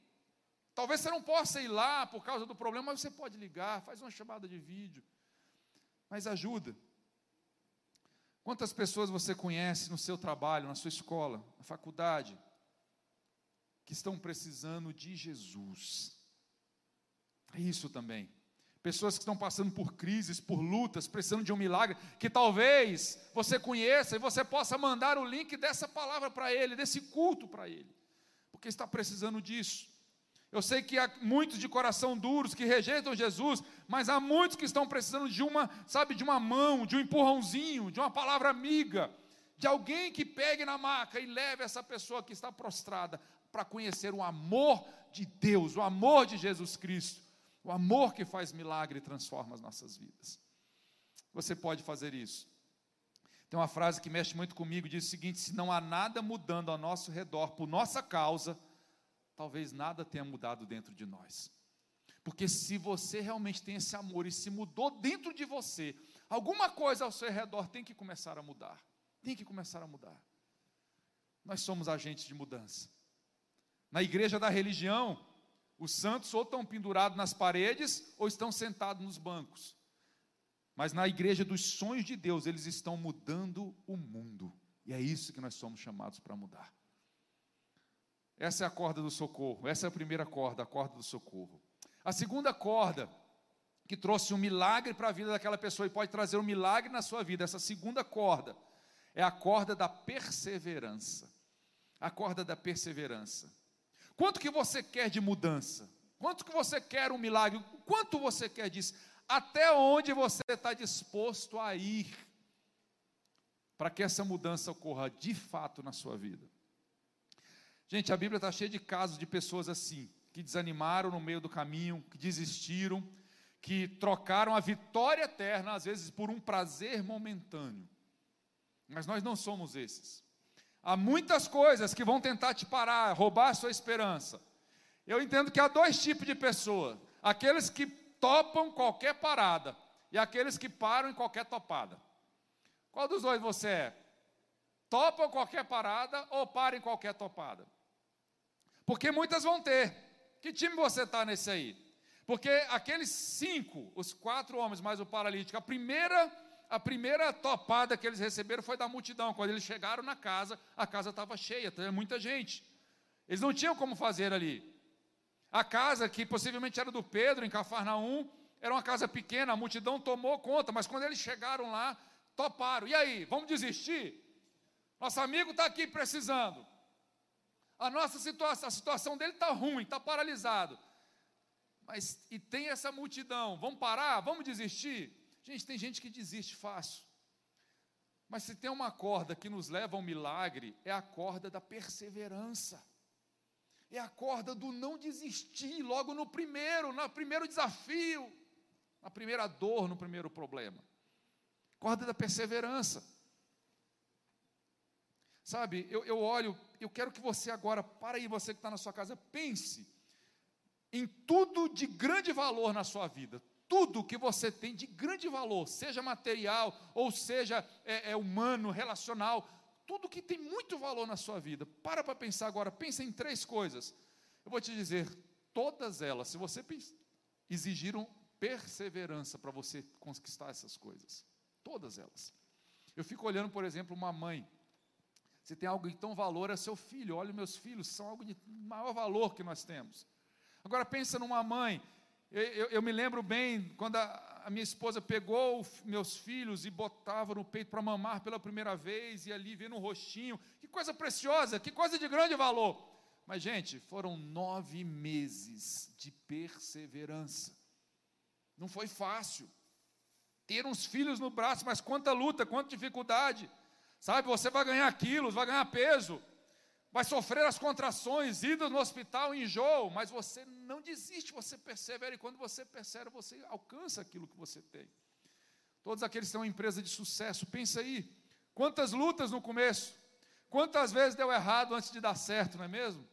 Talvez você não possa ir lá por causa do problema, mas você pode ligar, faz uma chamada de vídeo. Mas ajuda. Quantas pessoas você conhece no seu trabalho, na sua escola, na faculdade, que estão precisando de Jesus. É isso também. Pessoas que estão passando por crises, por lutas, precisando de um milagre, que talvez você conheça e você possa mandar o link dessa palavra para ele, desse culto para ele, porque está precisando disso. Eu sei que há muitos de coração duros que rejeitam Jesus, mas há muitos que estão precisando de uma, sabe, de uma mão, de um empurrãozinho, de uma palavra amiga, de alguém que pegue na maca e leve essa pessoa que está prostrada para conhecer o amor de Deus, o amor de Jesus Cristo, o amor que faz milagre e transforma as nossas vidas. Você pode fazer isso. Tem uma frase que mexe muito comigo, diz o seguinte: se não há nada mudando ao nosso redor por nossa causa, talvez nada tenha mudado dentro de nós. Porque se você realmente tem esse amor e se mudou dentro de você, alguma coisa ao seu redor tem que começar a mudar. Tem que começar a mudar. Nós somos agentes de mudança. Na igreja da religião, os santos ou estão pendurados nas paredes ou estão sentados nos bancos. Mas na igreja dos sonhos de Deus, eles estão mudando o mundo. E é isso que nós somos chamados para mudar. Essa é a corda do socorro. Essa é a primeira corda, a corda do socorro. A segunda corda, que trouxe um milagre para a vida daquela pessoa e pode trazer um milagre na sua vida, essa segunda corda, é a corda da perseverança. A corda da perseverança. Quanto que você quer de mudança? Quanto que você quer um milagre? Quanto você quer disso? Até onde você está disposto a ir para que essa mudança ocorra de fato na sua vida? Gente, a Bíblia está cheia de casos de pessoas assim, que desanimaram no meio do caminho, que desistiram, que trocaram a vitória eterna, às vezes, por um prazer momentâneo. Mas nós não somos esses. Há muitas coisas que vão tentar te parar, roubar a sua esperança. Eu entendo que há dois tipos de pessoas: aqueles que topam qualquer parada e aqueles que param em qualquer topada. Qual dos dois você é? Topa qualquer parada ou para em qualquer topada? Porque muitas vão ter. Que time você está nesse aí? Porque aqueles cinco, os quatro homens mais o paralítico, a primeira a primeira topada que eles receberam foi da multidão. Quando eles chegaram na casa, a casa estava cheia, tinha muita gente. Eles não tinham como fazer ali. A casa, que possivelmente era do Pedro, em Cafarnaum, era uma casa pequena, a multidão tomou conta, mas quando eles chegaram lá, toparam. E aí, vamos desistir? Nosso amigo está aqui precisando. A nossa situação, a situação dele está ruim, está paralisado. Mas e tem essa multidão, vamos parar? Vamos desistir? Gente, tem gente que desiste fácil. Mas se tem uma corda que nos leva ao milagre, é a corda da perseverança. É a corda do não desistir logo no primeiro, no primeiro desafio, na primeira dor, no primeiro problema. Corda da perseverança. Sabe, eu, eu olho, eu quero que você agora, para aí, você que está na sua casa, pense em tudo de grande valor na sua vida, tudo que você tem de grande valor, seja material ou seja é, é humano, relacional, tudo que tem muito valor na sua vida. Para para pensar agora, pensa em três coisas. Eu vou te dizer, todas elas, se você exigiram perseverança para você conquistar essas coisas. Todas elas. Eu fico olhando, por exemplo, uma mãe. Se tem algo de tão valor, é seu filho. Olha, meus filhos são algo de maior valor que nós temos. Agora pensa numa mãe. Eu, eu, eu me lembro bem quando a, a minha esposa pegou meus filhos e botava no peito para mamar pela primeira vez e ali vendo um rostinho. Que coisa preciosa, que coisa de grande valor. Mas, gente, foram nove meses de perseverança. Não foi fácil. Ter uns filhos no braço, mas quanta luta, quanta dificuldade. Sabe, você vai ganhar quilos, vai ganhar peso, vai sofrer as contrações, idas no hospital, enjoo, mas você não desiste, você persevera, e quando você persevera, você alcança aquilo que você tem. Todos aqueles que uma empresa de sucesso, pensa aí, quantas lutas no começo, quantas vezes deu errado antes de dar certo, não é mesmo?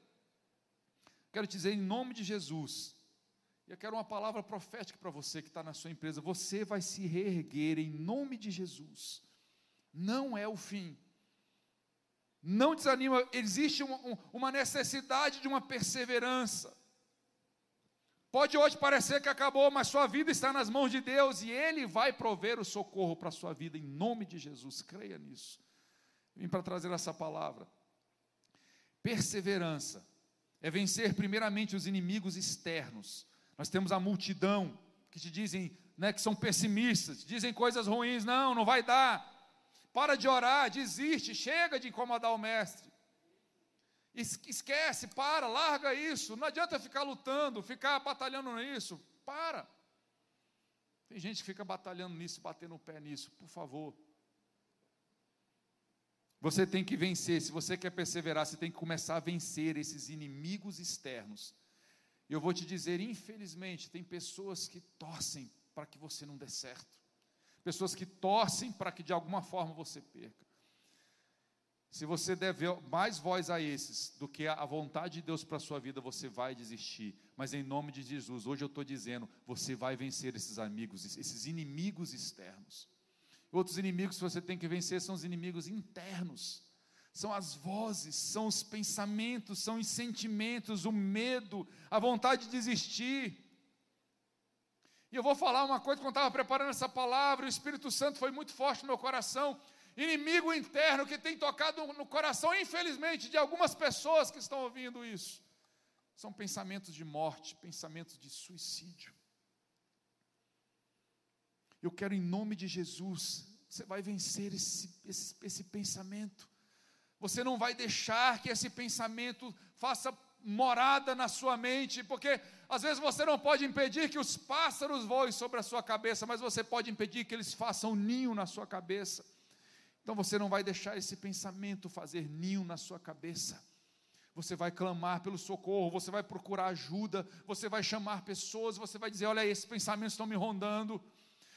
Quero dizer, em nome de Jesus, e eu quero uma palavra profética para você que está na sua empresa. Você vai se reerguer em nome de Jesus. Não é o fim. Não desanima, existe uma, necessidade de uma perseverança. Pode hoje parecer que acabou, mas sua vida está nas mãos de Deus e Ele vai prover o socorro para a sua vida, em nome de Jesus. Creia nisso. Vim para trazer essa palavra. Perseverança é vencer primeiramente os inimigos externos nós temos a multidão que te dizem, né, que são pessimistas, dizem coisas ruins, não, não vai dar. Para de orar, desiste, chega de incomodar o mestre. Esquece, para, larga isso. Não adianta ficar lutando, ficar batalhando nisso. Para. Tem gente que fica batalhando nisso, batendo o pé nisso. Por favor. Você tem que vencer. Se você quer perseverar, você tem que começar a vencer esses inimigos externos eu vou te dizer, infelizmente, tem pessoas que torcem para que você não dê certo. Pessoas que torcem para que de alguma forma você perca. Se você der mais voz a esses do que a vontade de Deus para a sua vida, você vai desistir. Mas em nome de Jesus, hoje eu estou dizendo, você vai vencer esses amigos, esses inimigos externos. Outros inimigos que você tem que vencer são os inimigos internos são as vozes, são os pensamentos, são os sentimentos, o medo, a vontade de desistir. E eu vou falar uma coisa, quando estava preparando essa palavra, o Espírito Santo foi muito forte no meu coração. Inimigo interno que tem tocado no coração, infelizmente, de algumas pessoas que estão ouvindo isso. São pensamentos de morte, pensamentos de suicídio. Eu quero, em nome de Jesus, você vai vencer esse, esse, esse pensamento. Você não vai deixar que esse pensamento faça morada na sua mente, porque às vezes você não pode impedir que os pássaros voem sobre a sua cabeça, mas você pode impedir que eles façam ninho na sua cabeça. Então você não vai deixar esse pensamento fazer ninho na sua cabeça. Você vai clamar pelo socorro, você vai procurar ajuda, você vai chamar pessoas, você vai dizer: Olha, esses pensamentos estão me rondando,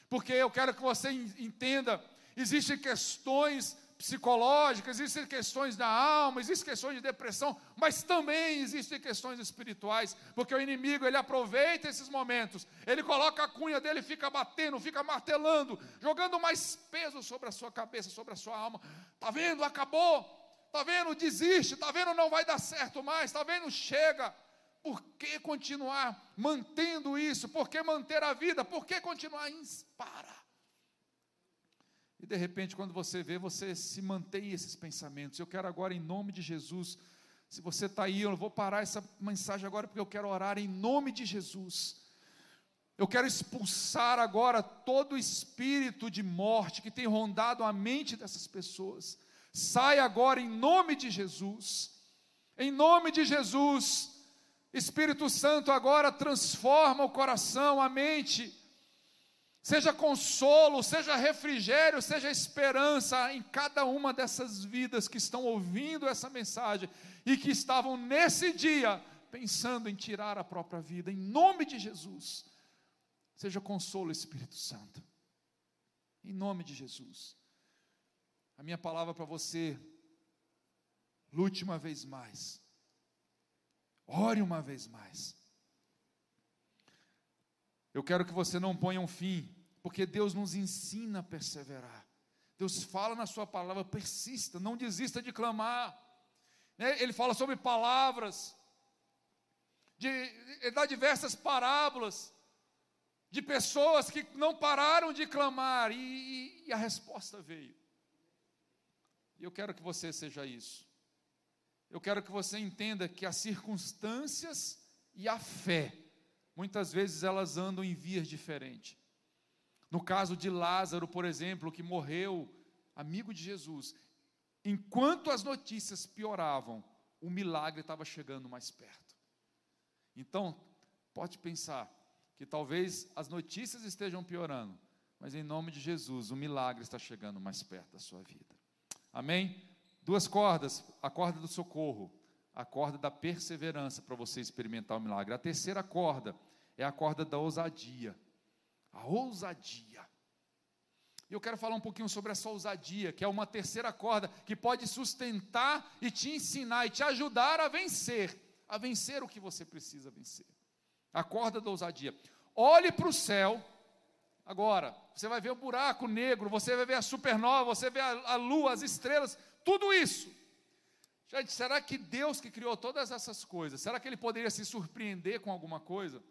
porque eu quero que você entenda: existem questões psicológicas, existem questões da alma, existem questões de depressão, mas também existem questões espirituais, porque o inimigo ele aproveita esses momentos, ele coloca a cunha dele, fica batendo, fica martelando, jogando mais peso sobre a sua cabeça, sobre a sua alma. Tá vendo? Acabou. Tá vendo? Desiste. Tá vendo? Não vai dar certo mais. Tá vendo? Chega. Por que continuar mantendo isso? Por que manter a vida? Por que continuar? Para. E de repente, quando você vê, você se mantém esses pensamentos. Eu quero agora, em nome de Jesus, se você está aí, eu vou parar essa mensagem agora, porque eu quero orar em nome de Jesus. Eu quero expulsar agora todo o espírito de morte que tem rondado a mente dessas pessoas. Sai agora em nome de Jesus. Em nome de Jesus. Espírito Santo agora transforma o coração, a mente seja consolo, seja refrigério, seja esperança em cada uma dessas vidas que estão ouvindo essa mensagem e que estavam nesse dia pensando em tirar a própria vida, em nome de Jesus. Seja consolo, Espírito Santo, em nome de Jesus. A minha palavra para você, lute uma vez mais, ore uma vez mais. Eu quero que você não ponha um fim porque Deus nos ensina a perseverar. Deus fala na Sua palavra, persista, não desista de clamar. Né? Ele fala sobre palavras, de, ele dá diversas parábolas. de pessoas que não pararam de clamar e, e a resposta veio. E eu quero que você seja isso. Eu quero que você entenda que as circunstâncias e a fé, muitas vezes elas andam em vias diferentes. No caso de Lázaro, por exemplo, que morreu, amigo de Jesus, enquanto as notícias pioravam, o milagre estava chegando mais perto. Então, pode pensar que talvez as notícias estejam piorando, mas em nome de Jesus, o milagre está chegando mais perto da sua vida. Amém? Duas cordas, a corda do socorro, a corda da perseverança para você experimentar o milagre. A terceira corda é a corda da ousadia. A ousadia. E eu quero falar um pouquinho sobre essa ousadia, que é uma terceira corda que pode sustentar e te ensinar e te ajudar a vencer, a vencer o que você precisa vencer. A corda da ousadia. Olhe para o céu. Agora, você vai ver o buraco negro, você vai ver a supernova, você vê a, a lua, as estrelas, tudo isso. Gente, será que Deus que criou todas essas coisas, será que ele poderia se surpreender com alguma coisa?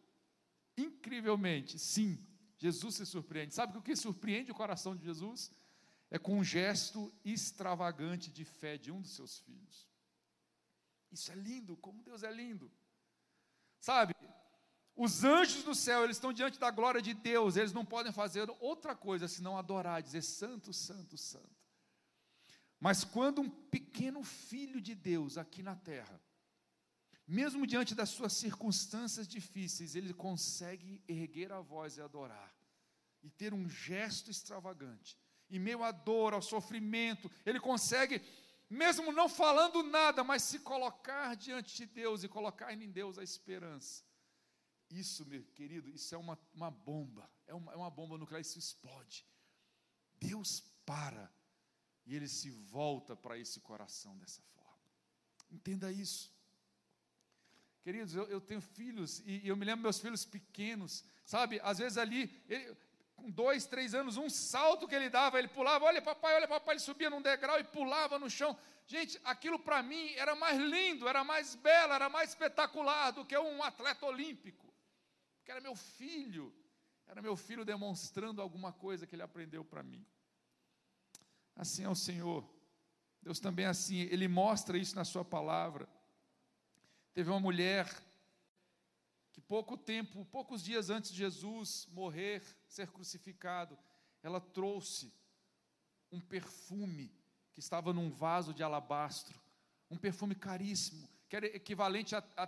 Incrivelmente, sim. Jesus se surpreende. Sabe o que surpreende o coração de Jesus? É com um gesto extravagante de fé de um dos seus filhos. Isso é lindo, como Deus é lindo. Sabe, os anjos do céu, eles estão diante da glória de Deus, eles não podem fazer outra coisa senão adorar, dizer santo, santo, santo. Mas quando um pequeno filho de Deus aqui na terra, mesmo diante das suas circunstâncias difíceis, ele consegue erguer a voz e adorar, e ter um gesto extravagante, em meio à dor, ao sofrimento, ele consegue, mesmo não falando nada, mas se colocar diante de Deus e colocar em Deus a esperança. Isso, meu querido, isso é uma, uma bomba, é uma, é uma bomba nuclear, isso explode. Deus para e ele se volta para esse coração dessa forma. Entenda isso. Queridos, eu, eu tenho filhos e, e, eu me lembro meus filhos pequenos, sabe? Às vezes ali, ele, com dois, três anos, um salto que ele dava, ele pulava, olha papai, olha papai, ele subia num degrau e pulava no chão. Gente, aquilo para mim era mais lindo, era mais belo, era mais espetacular do que um atleta olímpico, que era meu filho, era meu filho demonstrando alguma coisa que ele aprendeu para mim. Assim é o Senhor. Deus também é assim, Ele mostra isso na Sua palavra. Teve uma mulher que pouco tempo, poucos dias antes de Jesus morrer, ser crucificado, ela trouxe um perfume que estava num vaso de alabastro, um perfume caríssimo, que era equivalente a, a,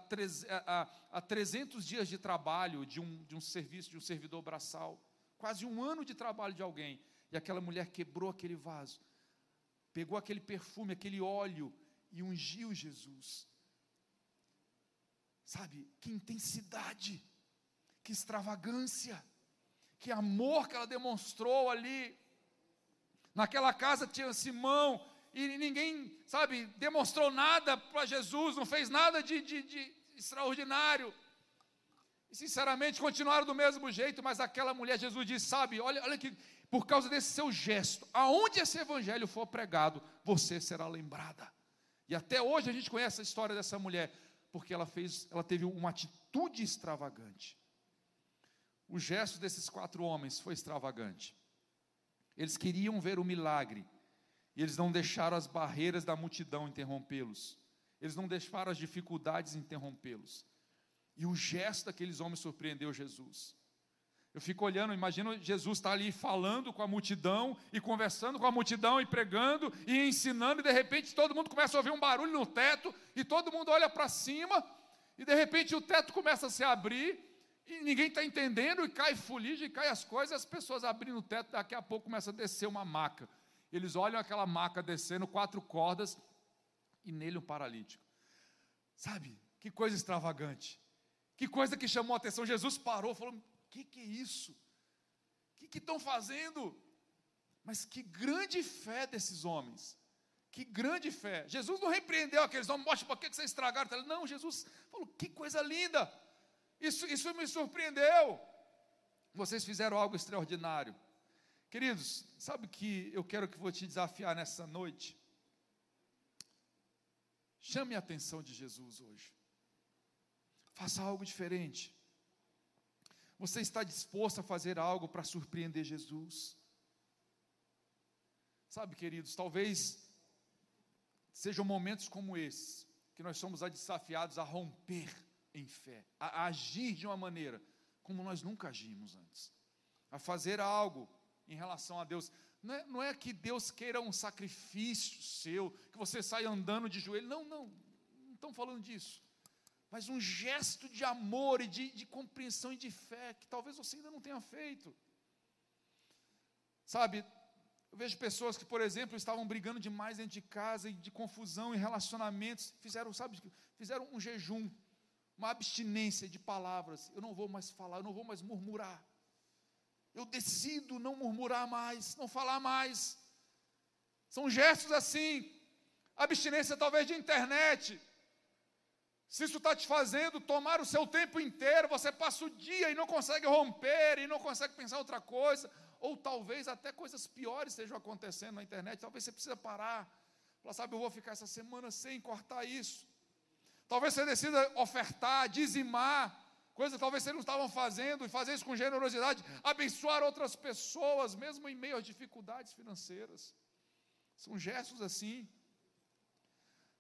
a, a 300 dias de trabalho de um, de um serviço, de um servidor braçal, quase um ano de trabalho de alguém. E aquela mulher quebrou aquele vaso, pegou aquele perfume, aquele óleo e ungiu Jesus. Sabe, que intensidade, que extravagância, que amor que ela demonstrou ali. Naquela casa tinha Simão, e ninguém, sabe, demonstrou nada para Jesus, não fez nada de, de, de extraordinário. E sinceramente continuaram do mesmo jeito, mas aquela mulher, Jesus disse: Sabe, olha, olha que, por causa desse seu gesto, aonde esse evangelho for pregado, você será lembrada. E até hoje a gente conhece a história dessa mulher porque ela fez, ela teve uma atitude extravagante. O gesto desses quatro homens foi extravagante. Eles queriam ver o milagre, e eles não deixaram as barreiras da multidão interrompê-los. Eles não deixaram as dificuldades interrompê-los. E o gesto daqueles homens surpreendeu Jesus. Eu fico olhando, imagino Jesus está ali falando com a multidão e conversando com a multidão e pregando e ensinando, e de repente todo mundo começa a ouvir um barulho no teto, e todo mundo olha para cima, e de repente o teto começa a se abrir, e ninguém está entendendo, e cai fuligem, cai as coisas, as pessoas abrindo o teto, daqui a pouco começa a descer uma maca. Eles olham aquela maca descendo, quatro cordas, e nele um paralítico. Sabe, que coisa extravagante. Que coisa que chamou a atenção. Jesus parou, falou: que, que é isso? O que estão fazendo? Mas que grande fé desses homens. Que grande fé. Jesus não repreendeu aqueles homens, mostra por que vocês estragaram. Não, Jesus falou, que coisa linda. Isso, isso me surpreendeu. Vocês fizeram algo extraordinário. Queridos, sabe que eu quero que vou te desafiar nessa noite? Chame a atenção de Jesus hoje. Faça algo diferente. Você está disposto a fazer algo para surpreender Jesus? Sabe, queridos, talvez sejam momentos como esse que nós somos desafiados a romper em fé, a agir de uma maneira como nós nunca agimos antes, a fazer algo em relação a Deus. Não é, não é que Deus queira um sacrifício seu, que você saia andando de joelho. Não, não, não estão falando disso. Mas um gesto de amor e de, de compreensão e de fé que talvez você ainda não tenha feito. Sabe, eu vejo pessoas que, por exemplo, estavam brigando demais dentro de casa e de confusão em relacionamentos, fizeram, sabe, fizeram um jejum, uma abstinência de palavras. Eu não vou mais falar, eu não vou mais murmurar. Eu decido não murmurar mais, não falar mais. São gestos assim. Abstinência talvez de internet. Se isso está te fazendo tomar o seu tempo inteiro, você passa o dia e não consegue romper, e não consegue pensar outra coisa, ou talvez até coisas piores estejam acontecendo na internet, talvez você precisa parar. Falar, sabe, eu vou ficar essa semana sem cortar isso. Talvez você decida ofertar, dizimar, coisa que talvez vocês não estavam fazendo, e fazer isso com generosidade, abençoar outras pessoas, mesmo em meio às dificuldades financeiras. São gestos assim.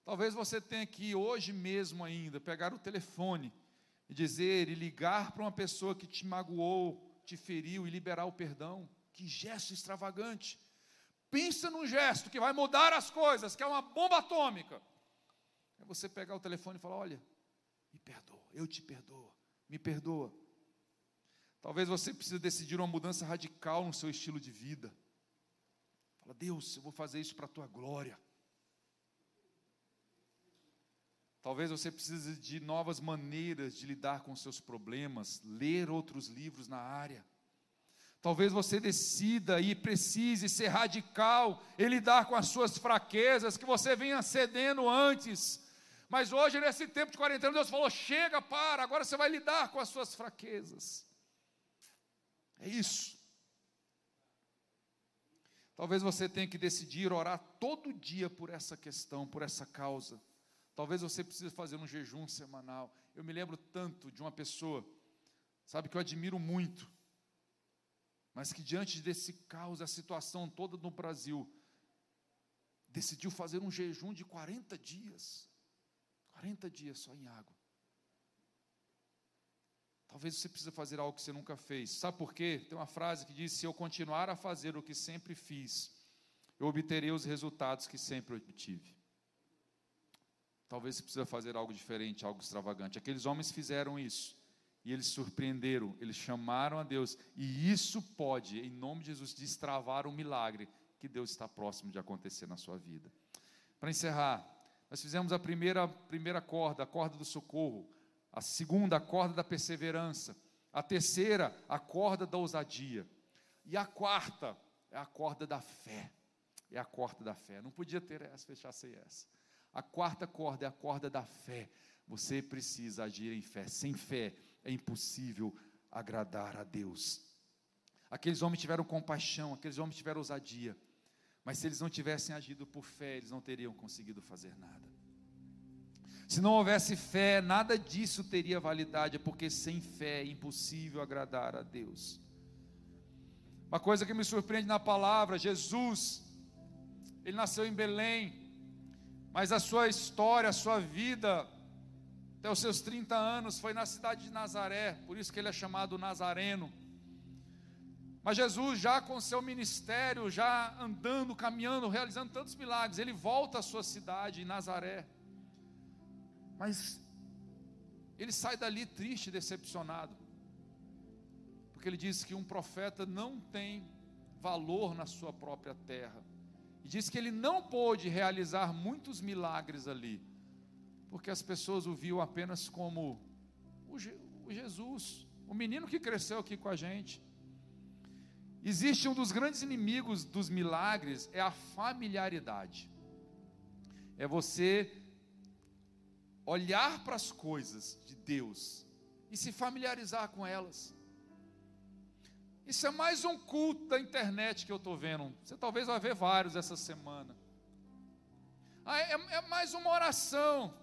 Talvez você tenha que hoje mesmo ainda pegar o telefone e dizer e ligar para uma pessoa que te magoou, te feriu e liberar o perdão. Que gesto extravagante. Pensa num gesto que vai mudar as coisas, que é uma bomba atômica. É você pegar o telefone e falar: Olha, me perdoa, eu te perdoo, me perdoa. Talvez você precise decidir uma mudança radical no seu estilo de vida. Fala, Deus, eu vou fazer isso para a tua glória. Talvez você precise de novas maneiras de lidar com seus problemas, ler outros livros na área. Talvez você decida e precise ser radical em lidar com as suas fraquezas que você vinha cedendo antes. Mas hoje, nesse tempo de quarentena, Deus falou: chega, para, agora você vai lidar com as suas fraquezas. É isso. Talvez você tenha que decidir orar todo dia por essa questão, por essa causa. Talvez você precise fazer um jejum semanal. Eu me lembro tanto de uma pessoa, sabe, que eu admiro muito, mas que diante desse caos, a situação toda no Brasil, decidiu fazer um jejum de 40 dias. 40 dias só em água. Talvez você precise fazer algo que você nunca fez. Sabe por quê? Tem uma frase que diz: Se eu continuar a fazer o que sempre fiz, eu obterei os resultados que sempre obtive. Talvez você precise fazer algo diferente, algo extravagante. Aqueles homens fizeram isso. E eles surpreenderam, eles chamaram a Deus. E isso pode, em nome de Jesus, destravar um milagre que Deus está próximo de acontecer na sua vida. Para encerrar, nós fizemos a primeira, primeira corda, a corda do socorro. A segunda, a corda da perseverança. A terceira, a corda da ousadia. E a quarta, é a corda da fé. É a corda da fé. Não podia ter essa, fechar sem essa. A quarta corda é a corda da fé. Você precisa agir em fé. Sem fé é impossível agradar a Deus. Aqueles homens tiveram compaixão, aqueles homens tiveram ousadia. Mas se eles não tivessem agido por fé, eles não teriam conseguido fazer nada. Se não houvesse fé, nada disso teria validade, porque sem fé é impossível agradar a Deus. Uma coisa que me surpreende na palavra, Jesus, ele nasceu em Belém, mas a sua história, a sua vida, até os seus 30 anos, foi na cidade de Nazaré, por isso que ele é chamado Nazareno. Mas Jesus, já com seu ministério, já andando, caminhando, realizando tantos milagres, ele volta à sua cidade, Nazaré. Mas ele sai dali triste, decepcionado, porque ele diz que um profeta não tem valor na sua própria terra. E diz que ele não pôde realizar muitos milagres ali, porque as pessoas o viam apenas como o, Je o Jesus, o menino que cresceu aqui com a gente. Existe um dos grandes inimigos dos milagres, é a familiaridade. É você olhar para as coisas de Deus e se familiarizar com elas. Isso é mais um culto da internet que eu estou vendo. Você talvez vai ver vários essa semana. Ah, é, é mais uma oração.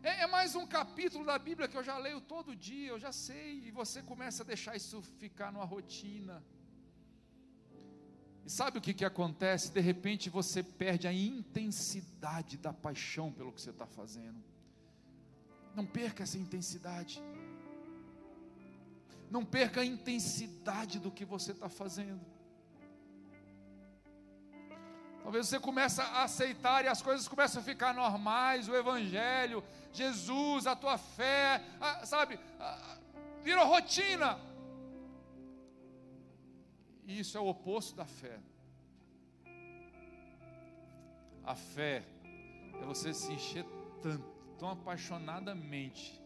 É, é mais um capítulo da Bíblia que eu já leio todo dia, eu já sei, e você começa a deixar isso ficar numa rotina. E sabe o que, que acontece? De repente você perde a intensidade da paixão pelo que você está fazendo. Não perca essa intensidade. Não perca a intensidade do que você está fazendo. Talvez você comece a aceitar e as coisas começam a ficar normais, o Evangelho, Jesus, a tua fé, a, sabe, a, virou rotina. E isso é o oposto da fé. A fé é você se encher tanto, tão apaixonadamente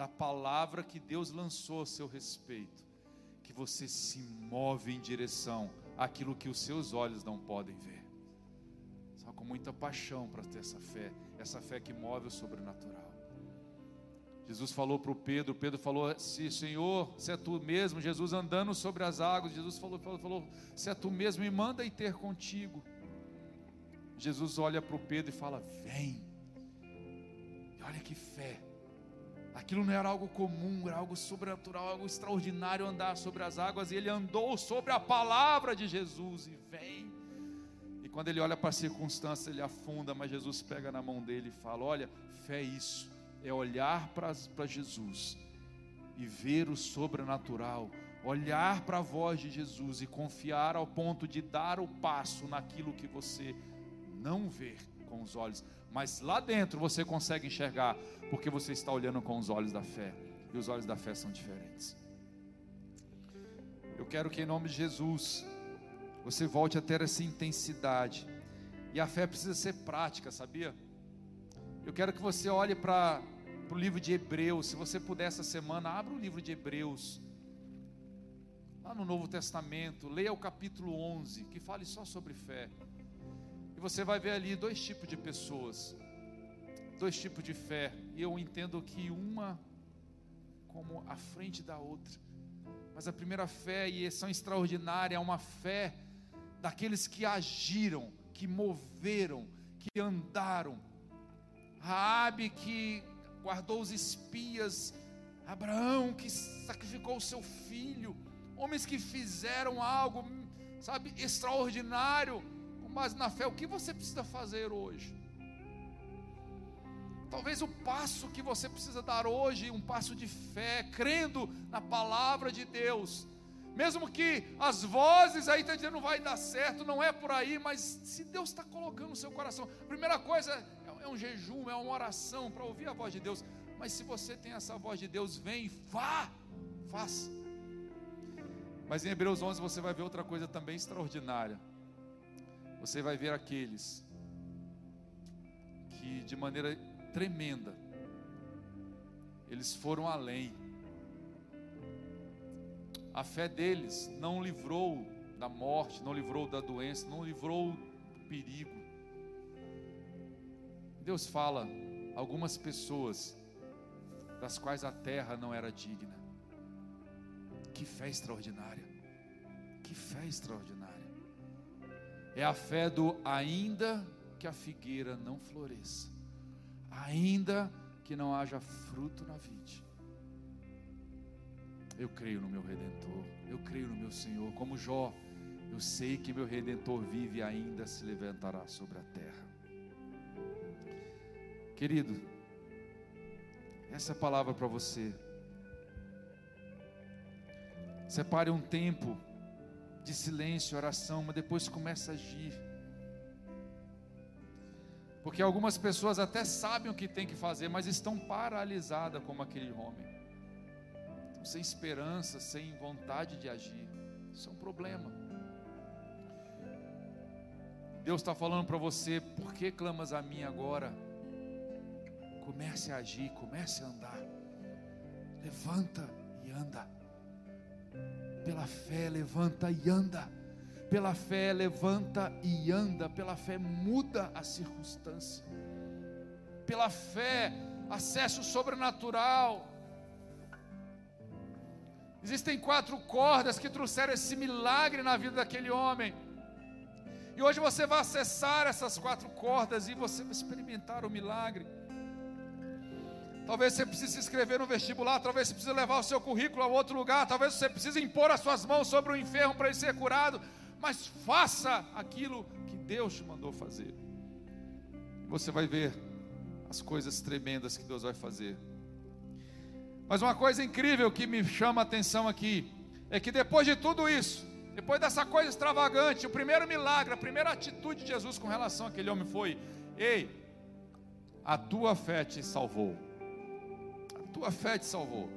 da palavra que Deus lançou a seu respeito, que você se move em direção àquilo que os seus olhos não podem ver. Só com muita paixão para ter essa fé, essa fé que move o sobrenatural. Jesus falou para o Pedro, Pedro falou: Se Senhor, se é tu mesmo, Jesus andando sobre as águas, Jesus falou, falou, falou se é tu mesmo, me manda ir ter contigo. Jesus olha para o Pedro e fala: Vem. E olha que fé. Aquilo não era algo comum, era algo sobrenatural, algo extraordinário andar sobre as águas. E ele andou sobre a palavra de Jesus e vem. E quando ele olha para a circunstância, ele afunda, mas Jesus pega na mão dele e fala: Olha, fé é isso, é olhar para Jesus e ver o sobrenatural, olhar para a voz de Jesus e confiar ao ponto de dar o passo naquilo que você não vê com os olhos, mas lá dentro você consegue enxergar, porque você está olhando com os olhos da fé, e os olhos da fé são diferentes. Eu quero que em nome de Jesus você volte a ter essa intensidade, e a fé precisa ser prática, sabia? Eu quero que você olhe para o livro de Hebreus, se você puder essa semana, abra o livro de Hebreus, lá no Novo Testamento, leia o capítulo 11, que fale só sobre fé. E você vai ver ali dois tipos de pessoas, dois tipos de fé. E eu entendo que uma como à frente da outra. Mas a primeira fé e são extraordinária, é uma fé daqueles que agiram, que moveram, que andaram. Raabe que guardou os espias, Abraão que sacrificou o seu filho, homens que fizeram algo, sabe, extraordinário mas na fé, o que você precisa fazer hoje? Talvez o passo que você precisa dar hoje, um passo de fé, crendo na palavra de Deus. Mesmo que as vozes aí estão dizendo não vai dar certo, não é por aí, mas se Deus está colocando no seu coração, a primeira coisa é, é um jejum, é uma oração para ouvir a voz de Deus. Mas se você tem essa voz de Deus, vem, vá, faça. Mas em Hebreus 11 você vai ver outra coisa também extraordinária você vai ver aqueles que de maneira tremenda eles foram além. A fé deles não livrou da morte, não livrou da doença, não livrou do perigo. Deus fala algumas pessoas das quais a terra não era digna. Que fé extraordinária! Que fé extraordinária! É a fé do ainda que a figueira não floresça, ainda que não haja fruto na vide. Eu creio no meu redentor, eu creio no meu Senhor, como Jó, eu sei que meu redentor vive e ainda se levantará sobre a terra. Querido, essa é palavra para você. Separe um tempo de silêncio, oração, mas depois começa a agir. Porque algumas pessoas até sabem o que tem que fazer, mas estão paralisadas como aquele homem. Sem esperança, sem vontade de agir. Isso é um problema. Deus está falando para você, por que clamas a mim agora? Comece a agir, comece a andar. Levanta e anda. Pela fé, levanta e anda. Pela fé, levanta e anda. Pela fé, muda a circunstância. Pela fé, acesso sobrenatural. Existem quatro cordas que trouxeram esse milagre na vida daquele homem. E hoje você vai acessar essas quatro cordas e você vai experimentar o milagre. Talvez você precise se inscrever no vestibular, talvez você precise levar o seu currículo a outro lugar, talvez você precise impor as suas mãos sobre o enfermo para ele ser curado, mas faça aquilo que Deus te mandou fazer. Você vai ver as coisas tremendas que Deus vai fazer. Mas uma coisa incrível que me chama a atenção aqui é que depois de tudo isso, depois dessa coisa extravagante, o primeiro milagre, a primeira atitude de Jesus com relação àquele homem foi: Ei, a tua fé te salvou. Tua fé te salvou.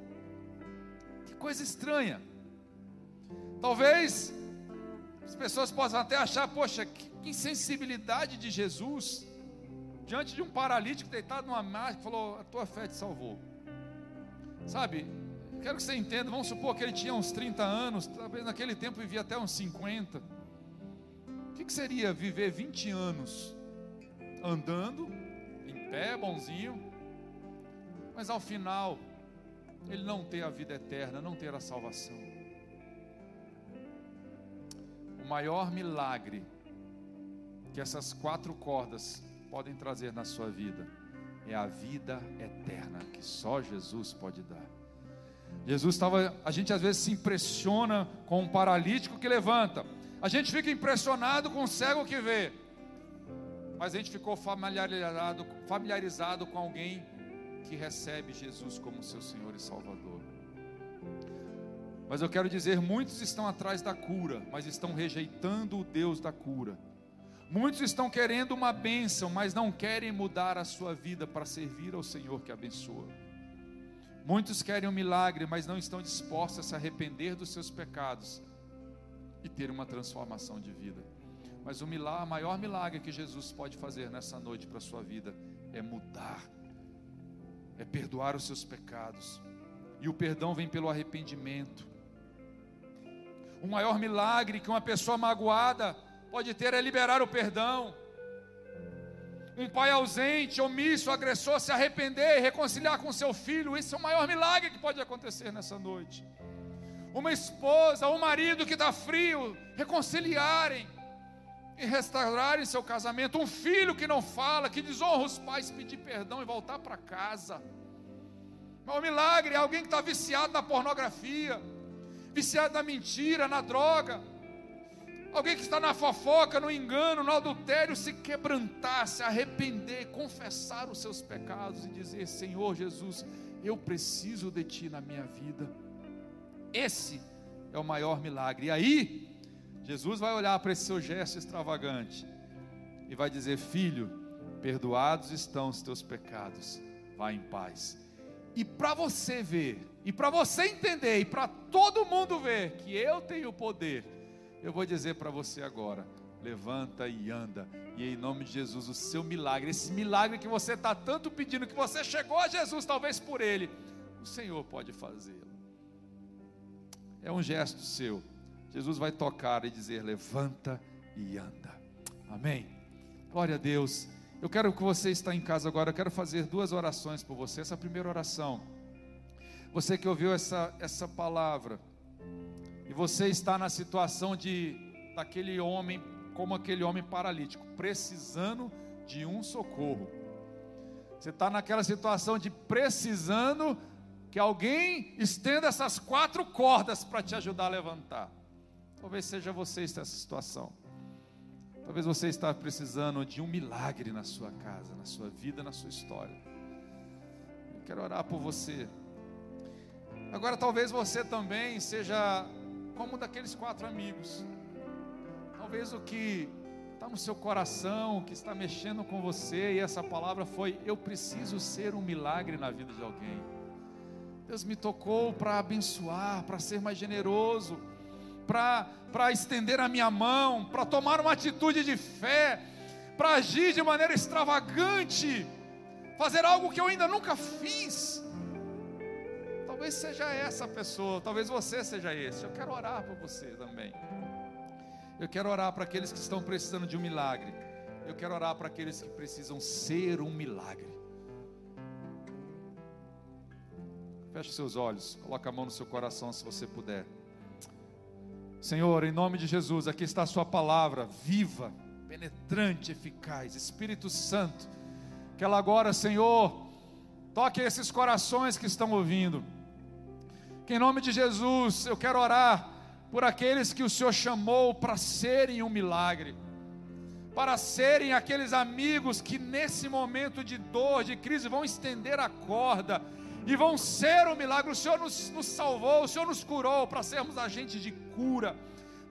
Que coisa estranha. Talvez as pessoas possam até achar, poxa, que insensibilidade de Jesus diante de um paralítico deitado numa máquina, falou: A tua fé te salvou. Sabe, quero que você entenda. Vamos supor que ele tinha uns 30 anos, talvez naquele tempo vivia até uns 50. O que, que seria viver 20 anos andando, em pé, bonzinho, mas ao final ele não ter a vida eterna, não ter a salvação? O maior milagre que essas quatro cordas podem trazer na sua vida é a vida eterna que só Jesus pode dar. Jesus estava, a gente às vezes se impressiona com um paralítico que levanta, a gente fica impressionado com um cego que vê, mas a gente ficou familiarizado, familiarizado com alguém que recebe Jesus como seu Senhor e Salvador. Mas eu quero dizer, muitos estão atrás da cura, mas estão rejeitando o Deus da cura. Muitos estão querendo uma bênção, mas não querem mudar a sua vida para servir ao Senhor que abençoa. Muitos querem um milagre, mas não estão dispostos a se arrepender dos seus pecados e ter uma transformação de vida. Mas o milagre, maior milagre que Jesus pode fazer nessa noite para a sua vida é mudar, é perdoar os seus pecados. E o perdão vem pelo arrependimento. O maior milagre que uma pessoa magoada pode ter é liberar o perdão. Um pai ausente, omisso, agressor, se arrepender e reconciliar com seu filho, isso é o maior milagre que pode acontecer nessa noite. Uma esposa, um marido que está frio, reconciliarem e restaurarem seu casamento. Um filho que não fala, que desonra os pais, pedir perdão e voltar para casa. É um milagre, alguém que está viciado na pornografia, viciado na mentira, na droga Alguém que está na fofoca, no engano, no adultério, se quebrantar, se arrepender, confessar os seus pecados e dizer: Senhor Jesus, eu preciso de Ti na minha vida. Esse é o maior milagre. E aí, Jesus vai olhar para esse seu gesto extravagante e vai dizer: Filho, perdoados estão os teus pecados, vá em paz. E para você ver, e para você entender, e para todo mundo ver que eu tenho o poder eu vou dizer para você agora: levanta e anda, e em nome de Jesus, o seu milagre, esse milagre que você está tanto pedindo, que você chegou a Jesus, talvez por ele, o Senhor pode fazê-lo. É um gesto seu. Jesus vai tocar e dizer: levanta e anda. Amém. Glória a Deus. Eu quero que você está em casa agora, eu quero fazer duas orações por você. Essa primeira oração. Você que ouviu essa, essa palavra, e você está na situação de daquele homem, como aquele homem paralítico, precisando de um socorro. Você está naquela situação de precisando que alguém estenda essas quatro cordas para te ajudar a levantar. Talvez seja você nessa situação. Talvez você está precisando de um milagre na sua casa, na sua vida, na sua história. Eu quero orar por você. Agora, talvez você também seja como daqueles quatro amigos. Talvez o que está no seu coração, que está mexendo com você, e essa palavra foi: Eu preciso ser um milagre na vida de alguém. Deus me tocou para abençoar, para ser mais generoso, para estender a minha mão, para tomar uma atitude de fé, para agir de maneira extravagante, fazer algo que eu ainda nunca fiz. Talvez seja essa pessoa, talvez você seja esse. Eu quero orar por você também. Eu quero orar para aqueles que estão precisando de um milagre. Eu quero orar para aqueles que precisam ser um milagre. Feche seus olhos, coloque a mão no seu coração se você puder. Senhor, em nome de Jesus, aqui está a Sua palavra, viva, penetrante, eficaz, Espírito Santo, que ela agora, Senhor, Toque esses corações que estão ouvindo. Que em nome de Jesus, eu quero orar por aqueles que o Senhor chamou para serem um milagre, para serem aqueles amigos que nesse momento de dor, de crise, vão estender a corda e vão ser um milagre. O Senhor nos, nos salvou, o Senhor nos curou para sermos agentes de cura.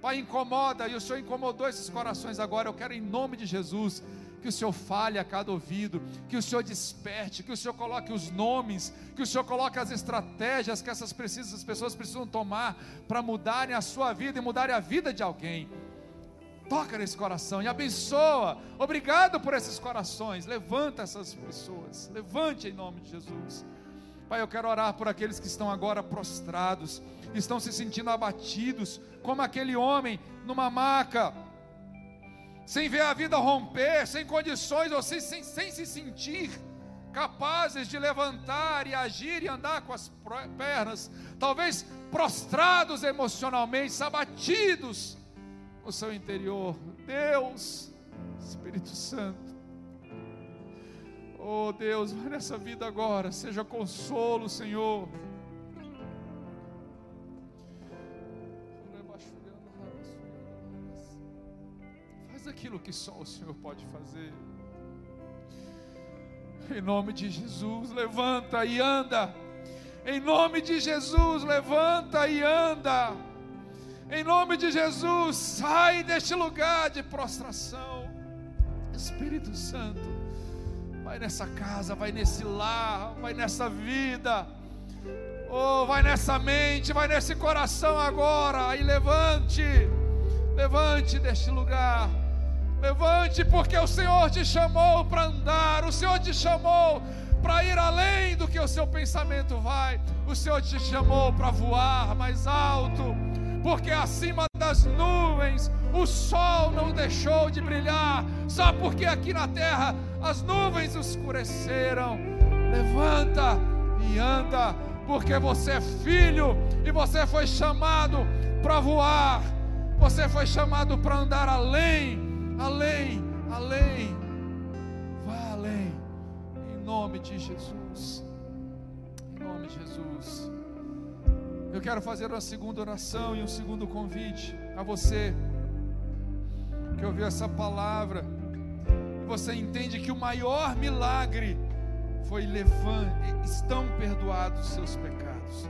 Pai, incomoda, e o Senhor incomodou esses corações agora. Eu quero, em nome de Jesus, que o Senhor fale a cada ouvido, que o Senhor desperte, que o Senhor coloque os nomes, que o Senhor coloque as estratégias que essas, precisas, essas pessoas precisam tomar para mudarem a sua vida e mudarem a vida de alguém. Toca nesse coração e abençoa. Obrigado por esses corações. Levanta essas pessoas. Levante em nome de Jesus. Pai, eu quero orar por aqueles que estão agora prostrados, estão se sentindo abatidos, como aquele homem numa maca, sem ver a vida romper, sem condições, ou sem, sem, sem se sentir capazes de levantar e agir e andar com as pernas, talvez prostrados emocionalmente, abatidos no seu interior. Deus, Espírito Santo, Oh Deus, vai nessa vida agora, seja consolo, Senhor. Faz aquilo que só o Senhor pode fazer. Em nome de Jesus, levanta e anda. Em nome de Jesus, levanta e anda. Em nome de Jesus, sai deste lugar de prostração. Espírito Santo, vai nessa casa, vai nesse lar, vai nessa vida. Oh, vai nessa mente, vai nesse coração agora. E levante, levante deste lugar. Levante, porque o Senhor te chamou para andar, o Senhor te chamou para ir além do que o seu pensamento vai, o Senhor te chamou para voar mais alto, porque acima das nuvens o sol não deixou de brilhar, só porque aqui na terra as nuvens escureceram. Levanta e anda, porque você é filho e você foi chamado para voar, você foi chamado para andar além, além, além. Vá além, em nome de Jesus. Em nome de Jesus. Eu quero fazer uma segunda oração e um segundo convite a você que ouviu essa palavra. Você entende que o maior milagre foi levando, estão perdoados os seus pecados.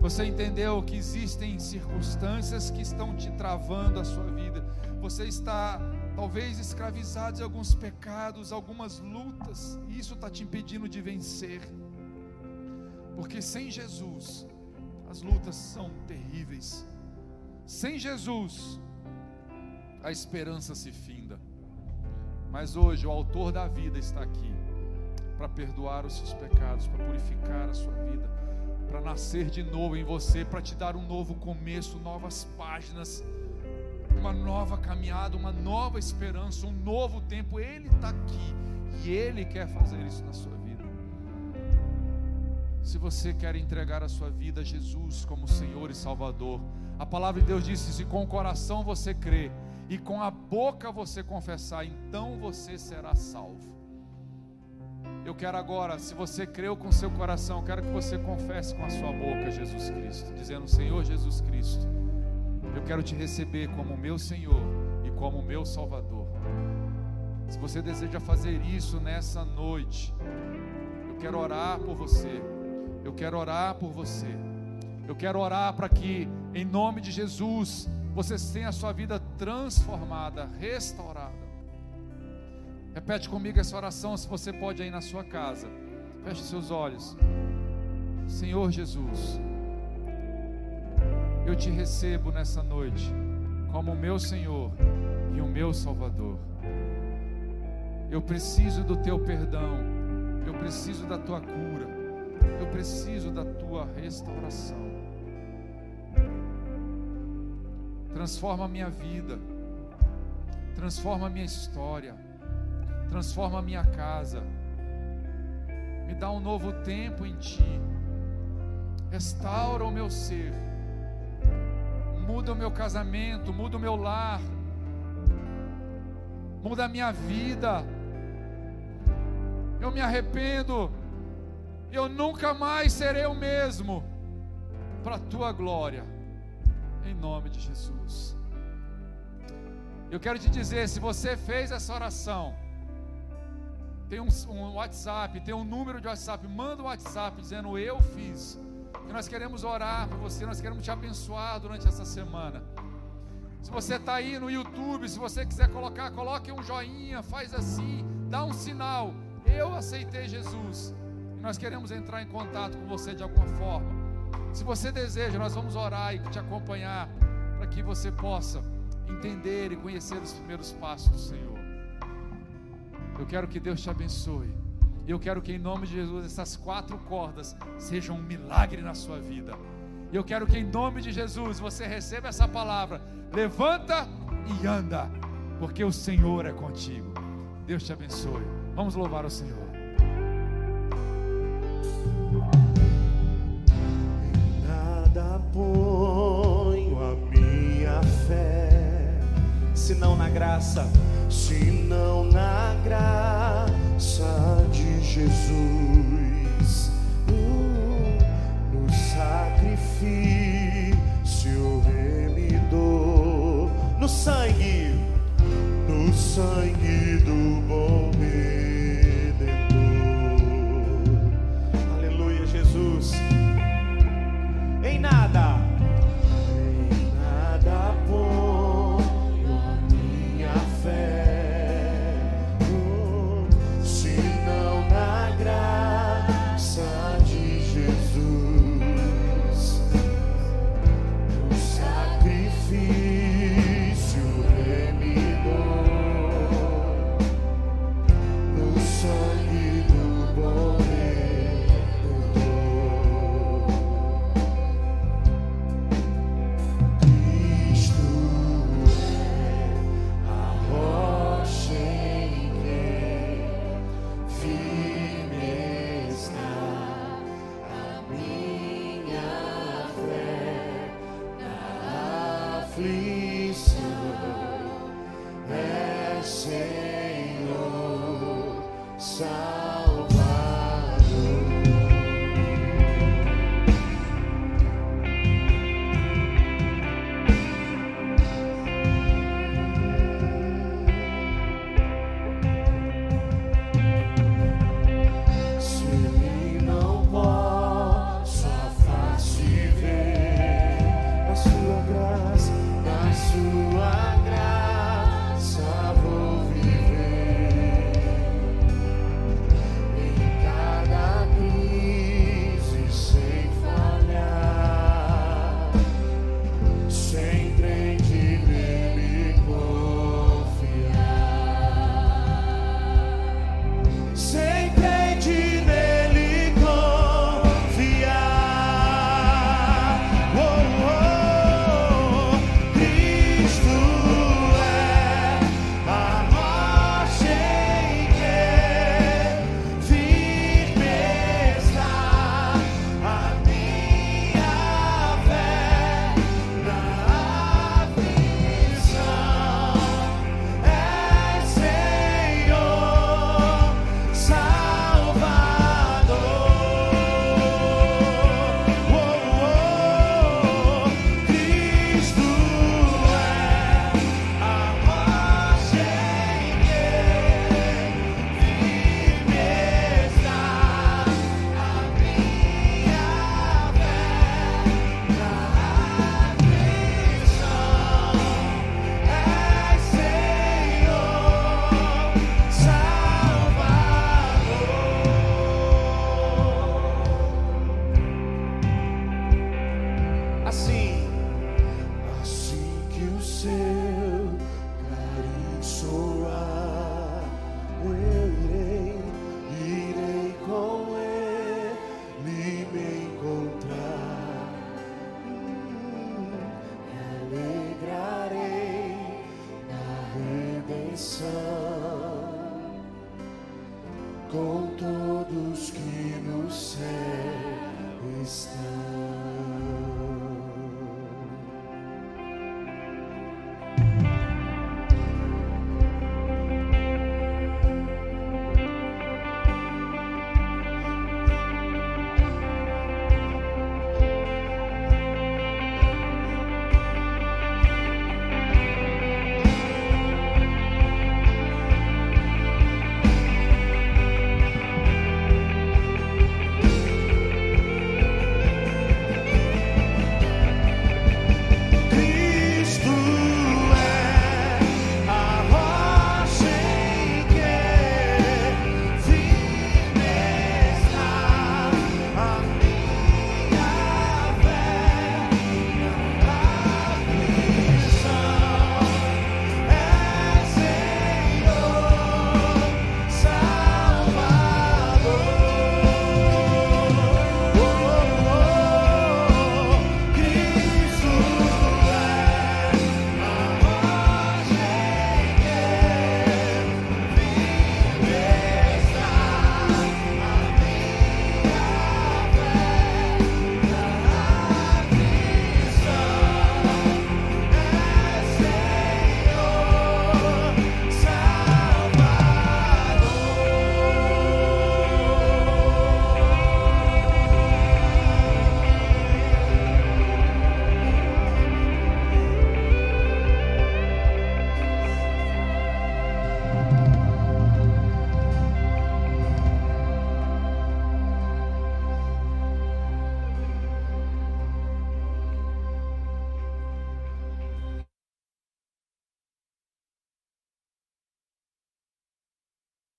Você entendeu que existem circunstâncias que estão te travando a sua vida. Você está talvez escravizado em alguns pecados, algumas lutas, e isso está te impedindo de vencer. Porque sem Jesus, as lutas são terríveis. Sem Jesus, a esperança se finda. Mas hoje o autor da vida está aqui para perdoar os seus pecados, para purificar a sua vida, para nascer de novo em você, para te dar um novo começo, novas páginas, uma nova caminhada, uma nova esperança, um novo tempo. Ele está aqui e Ele quer fazer isso na sua vida. Se você quer entregar a sua vida a Jesus como Senhor e Salvador, a palavra de Deus diz: se com o coração você crê e com a boca você confessar, então você será salvo. Eu quero agora, se você creu com seu coração, quero que você confesse com a sua boca Jesus Cristo, dizendo: Senhor Jesus Cristo, eu quero te receber como meu Senhor e como meu Salvador. Se você deseja fazer isso nessa noite, eu quero orar por você. Eu quero orar por você. Eu quero orar para que, em nome de Jesus, você tenha a sua vida transformada, restaurada. Repete comigo essa oração, se você pode aí na sua casa. Feche seus olhos. Senhor Jesus, eu te recebo nessa noite como o meu Senhor e o meu Salvador. Eu preciso do teu perdão, eu preciso da tua cura, eu preciso da tua restauração. Transforma a minha vida, transforma a minha história, transforma a minha casa, me dá um novo tempo em ti, restaura o meu ser, muda o meu casamento, muda o meu lar, muda a minha vida. Eu me arrependo Eu nunca mais serei o mesmo. Para a tua glória. Em nome de Jesus. Eu quero te dizer, se você fez essa oração, tem um, um WhatsApp, tem um número de WhatsApp, manda um WhatsApp dizendo eu fiz. Nós queremos orar por você, nós queremos te abençoar durante essa semana. Se você está aí no YouTube, se você quiser colocar, coloque um joinha, faz assim, dá um sinal. Eu aceitei Jesus. Nós queremos entrar em contato com você de alguma forma. Se você deseja, nós vamos orar e te acompanhar para que você possa entender e conhecer os primeiros passos do Senhor. Eu quero que Deus te abençoe. E eu quero que em nome de Jesus essas quatro cordas sejam um milagre na sua vida. E eu quero que em nome de Jesus você receba essa palavra. Levanta e anda, porque o Senhor é contigo. Deus te abençoe. Vamos louvar o Senhor. Nada ponho a minha fé, senão na graça, senão na graça de Jesus, no sacrifício remidor, no sangue, no sangue do